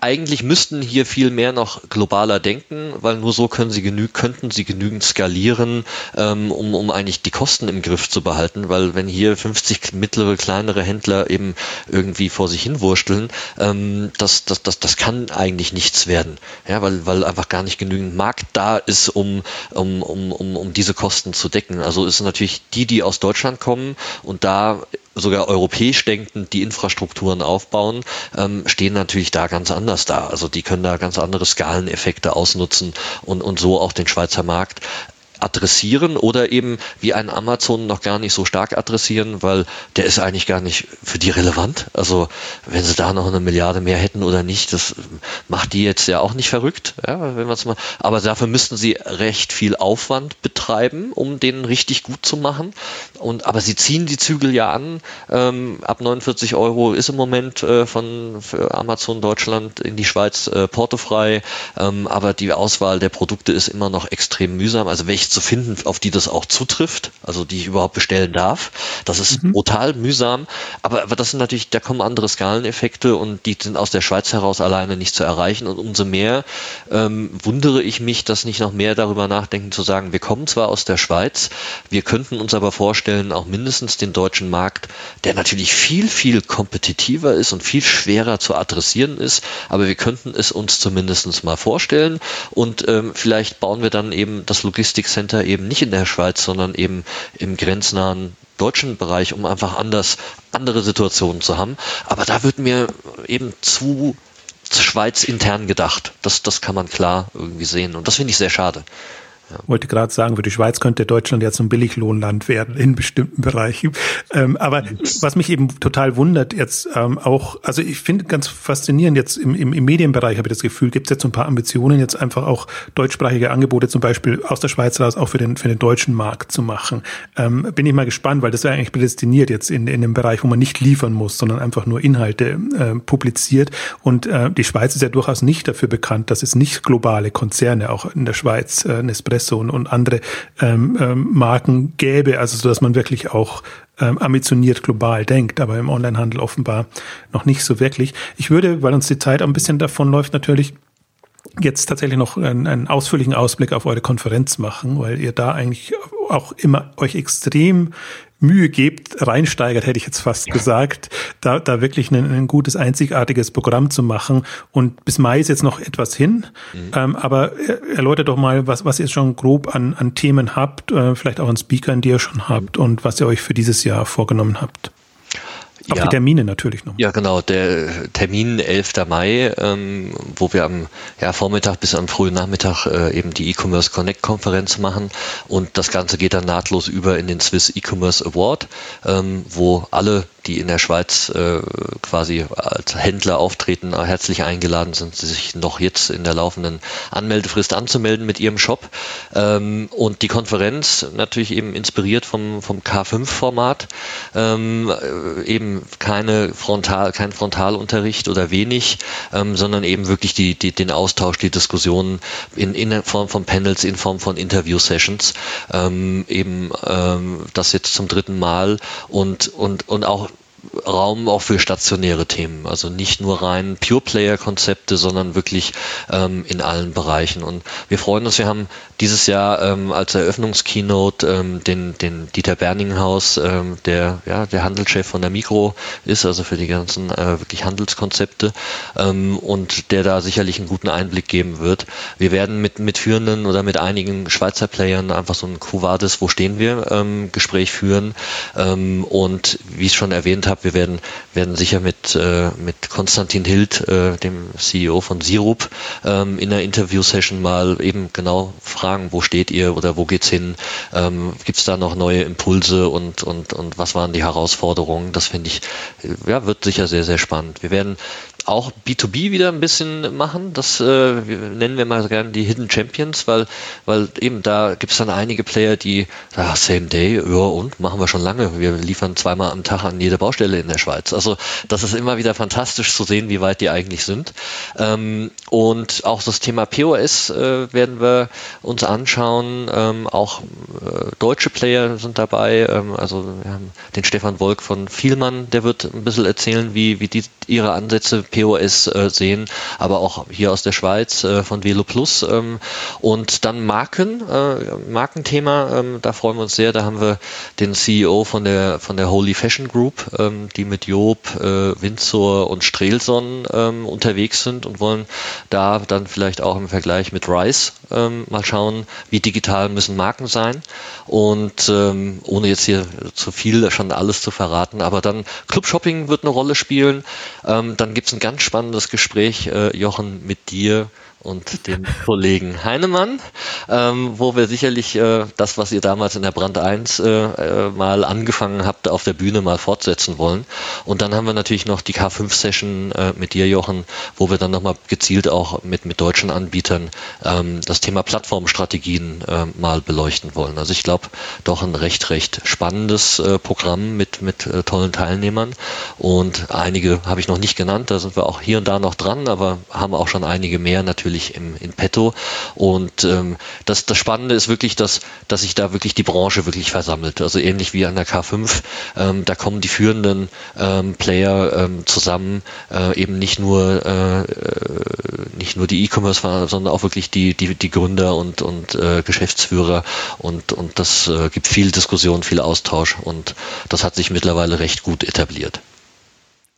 eigentlich müssten hier viel mehr noch globaler denken, weil nur so können sie genü könnten sie genügend skalieren, ähm, um, um eigentlich die Kosten im Griff zu behalten, weil wenn hier 50 mittlere, kleinere Händler eben irgendwie vor sich hinwursteln, ähm, das, das, das, das kann eigentlich nichts werden, ja, weil, weil einfach gar nicht genügend Markt da ist, um, um, um, um, um diese Kosten zu decken. Also ist natürlich die, die aus Deutschland kommen und da sogar europäisch denkend die Infrastrukturen aufbauen, ähm, stehen natürlich da ganz anders da. Also die können da ganz andere Skaleneffekte ausnutzen und, und so auch den Schweizer Markt adressieren oder eben wie ein Amazon noch gar nicht so stark adressieren, weil der ist eigentlich gar nicht für die relevant. Also wenn sie da noch eine Milliarde mehr hätten oder nicht, das macht die jetzt ja auch nicht verrückt, ja, wenn man mal. Aber dafür müssten sie recht viel Aufwand betreiben, um den richtig gut zu machen. Und aber sie ziehen die Zügel ja an. Ähm, ab 49 Euro ist im Moment äh, von Amazon Deutschland in die Schweiz äh, portofrei. Ähm, aber die Auswahl der Produkte ist immer noch extrem mühsam. Also welches nicht zu finden, auf die das auch zutrifft, also die ich überhaupt bestellen darf. Das ist mhm. brutal mühsam, aber, aber das sind natürlich, da kommen andere Skaleneffekte und die sind aus der Schweiz heraus alleine nicht zu erreichen und umso mehr ähm, wundere ich mich, dass nicht noch mehr darüber nachdenken zu sagen, wir kommen zwar aus der Schweiz, wir könnten uns aber vorstellen, auch mindestens den deutschen Markt, der natürlich viel, viel kompetitiver ist und viel schwerer zu adressieren ist, aber wir könnten es uns zumindest mal vorstellen und ähm, vielleicht bauen wir dann eben das Logistikcenter eben nicht in der Schweiz, sondern eben im grenznahen deutschen Bereich, um einfach anders andere Situationen zu haben. Aber da wird mir eben zu Schweiz intern gedacht. Das, das kann man klar irgendwie sehen. Und das finde ich sehr schade. Ja. Wollte gerade sagen, für die Schweiz könnte Deutschland ja zum Billiglohnland werden in bestimmten Bereichen. Ähm, aber was mich eben total wundert jetzt ähm, auch, also ich finde ganz faszinierend jetzt im, im, im Medienbereich habe ich das Gefühl, gibt es jetzt so ein paar Ambitionen, jetzt einfach auch deutschsprachige Angebote zum Beispiel aus der Schweiz raus auch für den, für den deutschen Markt zu machen. Ähm, bin ich mal gespannt, weil das wäre eigentlich prädestiniert jetzt in, in dem Bereich, wo man nicht liefern muss, sondern einfach nur Inhalte äh, publiziert. Und äh, die Schweiz ist ja durchaus nicht dafür bekannt, dass es nicht globale Konzerne auch in der Schweiz, äh, Nespresso Espresso und, und andere ähm, ähm, Marken gäbe, also so dass man wirklich auch ähm, ambitioniert global denkt, aber im Onlinehandel offenbar noch nicht so wirklich. Ich würde, weil uns die Zeit ein bisschen davon läuft, natürlich jetzt tatsächlich noch einen, einen ausführlichen Ausblick auf eure Konferenz machen, weil ihr da eigentlich auch immer euch extrem Mühe gebt, reinsteigert, hätte ich jetzt fast ja. gesagt, da, da wirklich ein, ein, gutes, einzigartiges Programm zu machen. Und bis Mai ist jetzt noch etwas hin. Mhm. Ähm, aber erläutert doch mal, was, was ihr schon grob an, an Themen habt, äh, vielleicht auch an Speakern, die ihr schon habt mhm. und was ihr euch für dieses Jahr vorgenommen habt. Auch ja. die Termine natürlich noch. Ja, genau. Der Termin 11. Mai, ähm, wo wir am ja, Vormittag bis am frühen Nachmittag äh, eben die E-Commerce Connect Konferenz machen. Und das Ganze geht dann nahtlos über in den Swiss E-Commerce Award, ähm, wo alle die in der Schweiz äh, quasi als Händler auftreten, herzlich eingeladen sind, sich noch jetzt in der laufenden Anmeldefrist anzumelden mit ihrem Shop. Ähm, und die Konferenz natürlich eben inspiriert vom, vom K5-Format, ähm, äh, eben keine Frontal, kein Frontalunterricht oder wenig, ähm, sondern eben wirklich die, die, den Austausch, die Diskussionen in, in Form von Panels, in Form von Interview-Sessions, ähm, eben ähm, das jetzt zum dritten Mal und, und, und auch Raum auch für stationäre Themen. Also nicht nur rein Pure-Player-Konzepte, sondern wirklich ähm, in allen Bereichen. Und wir freuen uns, wir haben dieses Jahr ähm, als Eröffnungskeynote ähm, den, den Dieter Berninghaus, ähm, der ja, der Handelschef von der Mikro ist, also für die ganzen äh, wirklich Handelskonzepte ähm, und der da sicherlich einen guten Einblick geben wird. Wir werden mit, mit führenden oder mit einigen Schweizer Playern einfach so ein Cuvades, wo stehen wir, ähm, Gespräch führen und wie ich schon erwähnt habe, wir werden, werden sicher mit, äh, mit Konstantin Hild, äh, dem CEO von Sirup, ähm, in einer Interview-Session mal eben genau fragen, wo steht ihr oder wo geht's hin? Ähm, Gibt da noch neue Impulse und, und, und was waren die Herausforderungen? Das finde ich, ja, wird sicher sehr, sehr spannend. Wir werden auch B2B wieder ein bisschen machen. Das äh, nennen wir mal gerne die Hidden Champions, weil, weil eben da gibt es dann einige Player, die, ah, same day, ja und, machen wir schon lange. Wir liefern zweimal am Tag an jede Baustelle in der Schweiz. Also das ist immer wieder fantastisch zu sehen, wie weit die eigentlich sind. Ähm, und auch das Thema POS äh, werden wir uns anschauen. Ähm, auch äh, deutsche Player sind dabei. Ähm, also wir haben den Stefan Wolk von Vielmann, der wird ein bisschen erzählen, wie, wie die ihre Ansätze POS äh, sehen, aber auch hier aus der Schweiz äh, von Velo Plus. Ähm, und dann Marken, äh, Markenthema, ähm, da freuen wir uns sehr. Da haben wir den CEO von der von der Holy Fashion Group, ähm, die mit Job, äh, Windsor und Strelson ähm, unterwegs sind und wollen da dann vielleicht auch im Vergleich mit Rice ähm, mal schauen, wie digital müssen Marken sein. Und ähm, ohne jetzt hier zu viel schon alles zu verraten, aber dann Club Shopping wird eine Rolle spielen. Ähm, dann gibt es ein ganz spannendes Gespräch, äh, Jochen, mit dir und dem Kollegen Heinemann, ähm, wo wir sicherlich äh, das, was ihr damals in der Brand 1 äh, äh, mal angefangen habt, auf der Bühne mal fortsetzen wollen. Und dann haben wir natürlich noch die K5-Session äh, mit dir, Jochen, wo wir dann nochmal gezielt auch mit, mit deutschen Anbietern ähm, das Thema Plattformstrategien äh, mal beleuchten wollen. Also ich glaube, doch ein recht, recht spannendes äh, Programm mit, mit äh, tollen Teilnehmern. Und einige habe ich noch nicht genannt, da sind wir auch hier und da noch dran, aber haben auch schon einige mehr natürlich natürlich im, in petto. Und ähm, das, das Spannende ist wirklich, dass, dass sich da wirklich die Branche wirklich versammelt. Also ähnlich wie an der K5, ähm, da kommen die führenden ähm, Player ähm, zusammen, äh, eben nicht nur äh, nicht nur die E-Commerce, sondern auch wirklich die, die, die Gründer und, und äh, Geschäftsführer und, und das äh, gibt viel Diskussion, viel Austausch und das hat sich mittlerweile recht gut etabliert.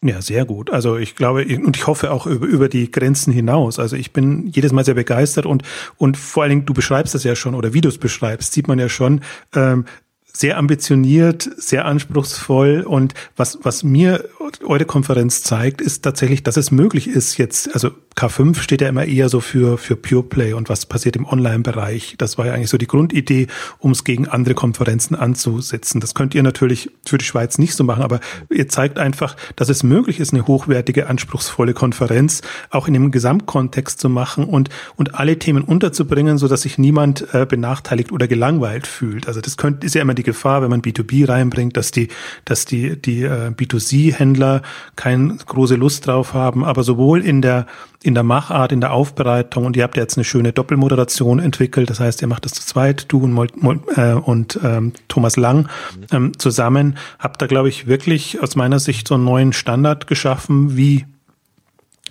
Ja, sehr gut. Also ich glaube und ich hoffe auch über, über die Grenzen hinaus. Also ich bin jedes Mal sehr begeistert und und vor allen Dingen du beschreibst das ja schon oder wie du es beschreibst, sieht man ja schon. Ähm, sehr ambitioniert, sehr anspruchsvoll und was, was mir eure Konferenz zeigt, ist tatsächlich, dass es möglich ist jetzt, also K5 steht ja immer eher so für, für Pure Play und was passiert im Online-Bereich. Das war ja eigentlich so die Grundidee, um es gegen andere Konferenzen anzusetzen. Das könnt ihr natürlich für die Schweiz nicht so machen, aber ihr zeigt einfach, dass es möglich ist, eine hochwertige, anspruchsvolle Konferenz auch in dem Gesamtkontext zu machen und, und alle Themen unterzubringen, so dass sich niemand äh, benachteiligt oder gelangweilt fühlt. Also das könnte, ist ja immer die Gefahr, wenn man B2B reinbringt, dass die, dass die, die äh, B2C-Händler keine große Lust drauf haben, aber sowohl in der in der Machart, in der Aufbereitung und ihr habt jetzt eine schöne Doppelmoderation entwickelt. Das heißt, ihr macht das zu zweit, du und, Mol, Mol, äh, und ähm, Thomas Lang ähm, zusammen. Habt da, glaube ich, wirklich aus meiner Sicht so einen neuen Standard geschaffen, wie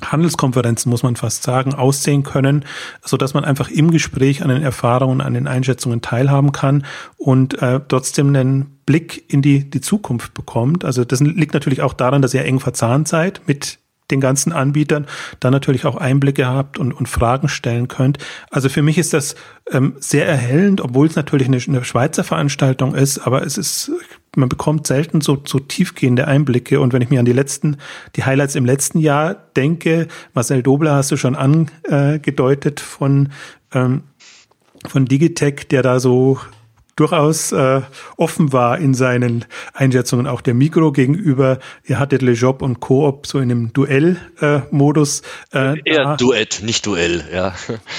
Handelskonferenzen, muss man fast sagen, aussehen können, so dass man einfach im Gespräch an den Erfahrungen, an den Einschätzungen teilhaben kann und äh, trotzdem einen Blick in die, die Zukunft bekommt. Also das liegt natürlich auch daran, dass ihr eng verzahnt seid mit den ganzen Anbietern, dann natürlich auch Einblicke habt und, und Fragen stellen könnt. Also für mich ist das ähm, sehr erhellend, obwohl es natürlich eine, eine Schweizer Veranstaltung ist, aber es ist, man bekommt selten so, so tiefgehende Einblicke. Und wenn ich mir an die letzten, die Highlights im letzten Jahr denke, Marcel Dobler hast du schon angedeutet von, ähm, von Digitech, der da so durchaus äh, offen war in seinen Einschätzungen, auch der Mikro gegenüber. Ihr hattet Le Job und Coop so in einem Duell-Modus. Äh, äh, Eher da. Duett, nicht Duell, ja.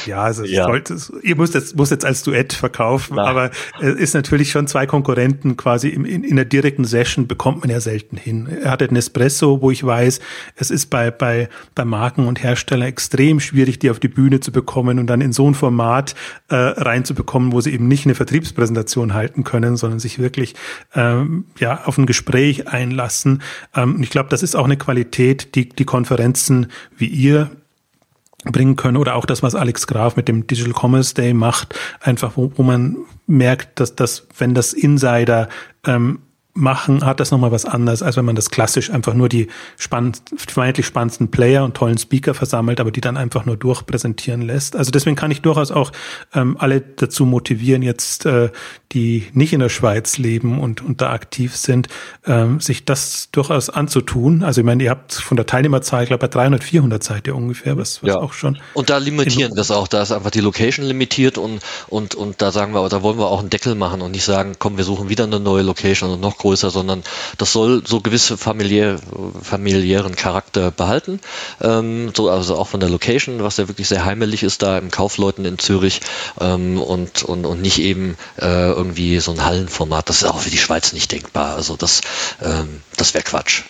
Ja, also ja. Sollte, ihr müsst jetzt, muss jetzt als Duett verkaufen, Na. aber es ist natürlich schon zwei Konkurrenten quasi in, in, in der direkten Session bekommt man ja selten hin. Er hatte einen Espresso, wo ich weiß, es ist bei, bei, bei Marken und Herstellern extrem schwierig, die auf die Bühne zu bekommen und dann in so ein Format äh, reinzubekommen, wo sie eben nicht eine Vertriebspräsentation Präsentation halten können, sondern sich wirklich ähm, ja auf ein Gespräch einlassen. Ähm, ich glaube, das ist auch eine Qualität, die die Konferenzen wie ihr bringen können oder auch das, was Alex Graf mit dem Digital Commerce Day macht, einfach wo, wo man merkt, dass das, wenn das Insider ähm, machen, hat das nochmal was anderes, als wenn man das klassisch einfach nur die spannend, vermeintlich spannendsten Player und tollen Speaker versammelt, aber die dann einfach nur durchpräsentieren lässt. Also deswegen kann ich durchaus auch ähm, alle dazu motivieren, jetzt äh, die nicht in der Schweiz leben und, und da aktiv sind, ähm, sich das durchaus anzutun. Also ich meine, ihr habt von der Teilnehmerzahl, ich glaube, bei 300, 400 seid ihr ungefähr, was, was ja. auch schon. Und da limitieren wir es auch. Da ist einfach die Location limitiert und, und, und da sagen wir, da wollen wir auch einen Deckel machen und nicht sagen, komm, wir suchen wieder eine neue Location und noch größer, sondern das soll so gewisse familiär, familiären Charakter behalten. Ähm, so, also auch von der Location, was ja wirklich sehr heimelig ist da im Kaufleuten in Zürich ähm, und, und, und nicht eben äh, irgendwie so ein Hallenformat. Das ist auch für die Schweiz nicht denkbar. Also das, ähm, das wäre Quatsch.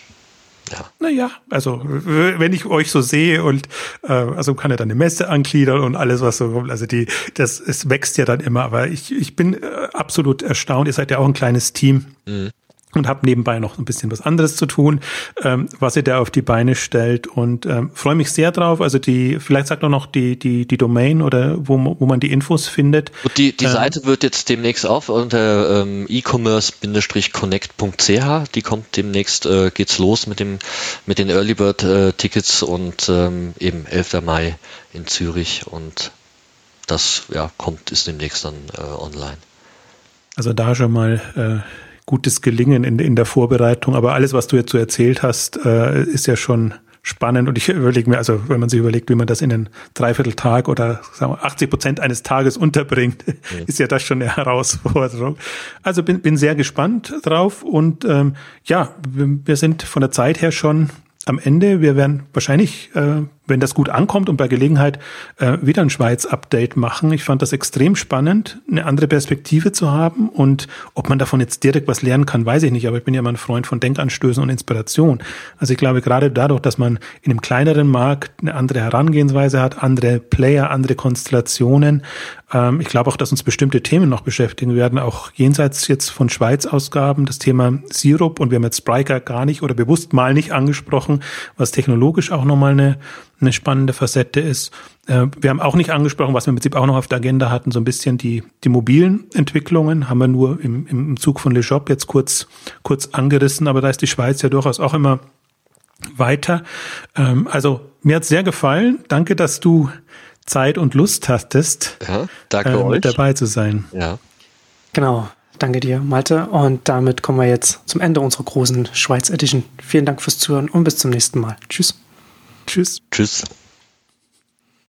Ja. Naja, also wenn ich euch so sehe und äh, also kann er dann eine Messe angliedern und alles, was so kommt. Also die, das es wächst ja dann immer, aber ich, ich bin äh, absolut erstaunt. Ihr seid ja auch ein kleines Team. Mhm und habe nebenbei noch ein bisschen was anderes zu tun, ähm, was ihr da auf die Beine stellt und ähm, freue mich sehr drauf. Also die, vielleicht sagt auch noch die die die Domain oder wo, wo man die Infos findet. Und die die ähm, Seite wird jetzt demnächst auf unter ähm, e-commerce-connect.ch. Die kommt demnächst äh, geht's los mit dem mit den Early Bird äh, Tickets und ähm, eben 11. Mai in Zürich und das ja kommt ist demnächst dann äh, online. Also da schon mal äh, gutes Gelingen in, in der Vorbereitung. Aber alles, was du jetzt so erzählt hast, äh, ist ja schon spannend. Und ich überlege mir, also wenn man sich überlegt, wie man das in einen Dreivierteltag oder sagen wir 80 Prozent eines Tages unterbringt, ja. ist ja das schon eine Herausforderung. Also bin, bin sehr gespannt drauf. Und ähm, ja, wir, wir sind von der Zeit her schon am Ende. Wir werden wahrscheinlich äh, wenn das gut ankommt und bei Gelegenheit äh, wieder ein Schweiz-Update machen. Ich fand das extrem spannend, eine andere Perspektive zu haben. Und ob man davon jetzt direkt was lernen kann, weiß ich nicht, aber ich bin ja immer ein Freund von Denkanstößen und Inspiration. Also ich glaube, gerade dadurch, dass man in einem kleineren Markt eine andere Herangehensweise hat, andere Player, andere Konstellationen, ähm, ich glaube auch, dass uns bestimmte Themen noch beschäftigen werden, auch jenseits jetzt von Schweiz-Ausgaben, das Thema Sirup. Und wir haben jetzt Spriker gar nicht oder bewusst mal nicht angesprochen, was technologisch auch nochmal eine, eine spannende Facette ist. Äh, wir haben auch nicht angesprochen, was wir im Prinzip auch noch auf der Agenda hatten, so ein bisschen die, die mobilen Entwicklungen, haben wir nur im, im Zug von Le Job jetzt kurz, kurz angerissen, aber da ist die Schweiz ja durchaus auch immer weiter. Ähm, also mir hat sehr gefallen. Danke, dass du Zeit und Lust hattest, ja, danke äh, mit euch. dabei zu sein. Ja. Genau. Danke dir, Malte. Und damit kommen wir jetzt zum Ende unserer großen Schweiz Edition. Vielen Dank fürs Zuhören und bis zum nächsten Mal. Tschüss. Tschüss. Tschüss.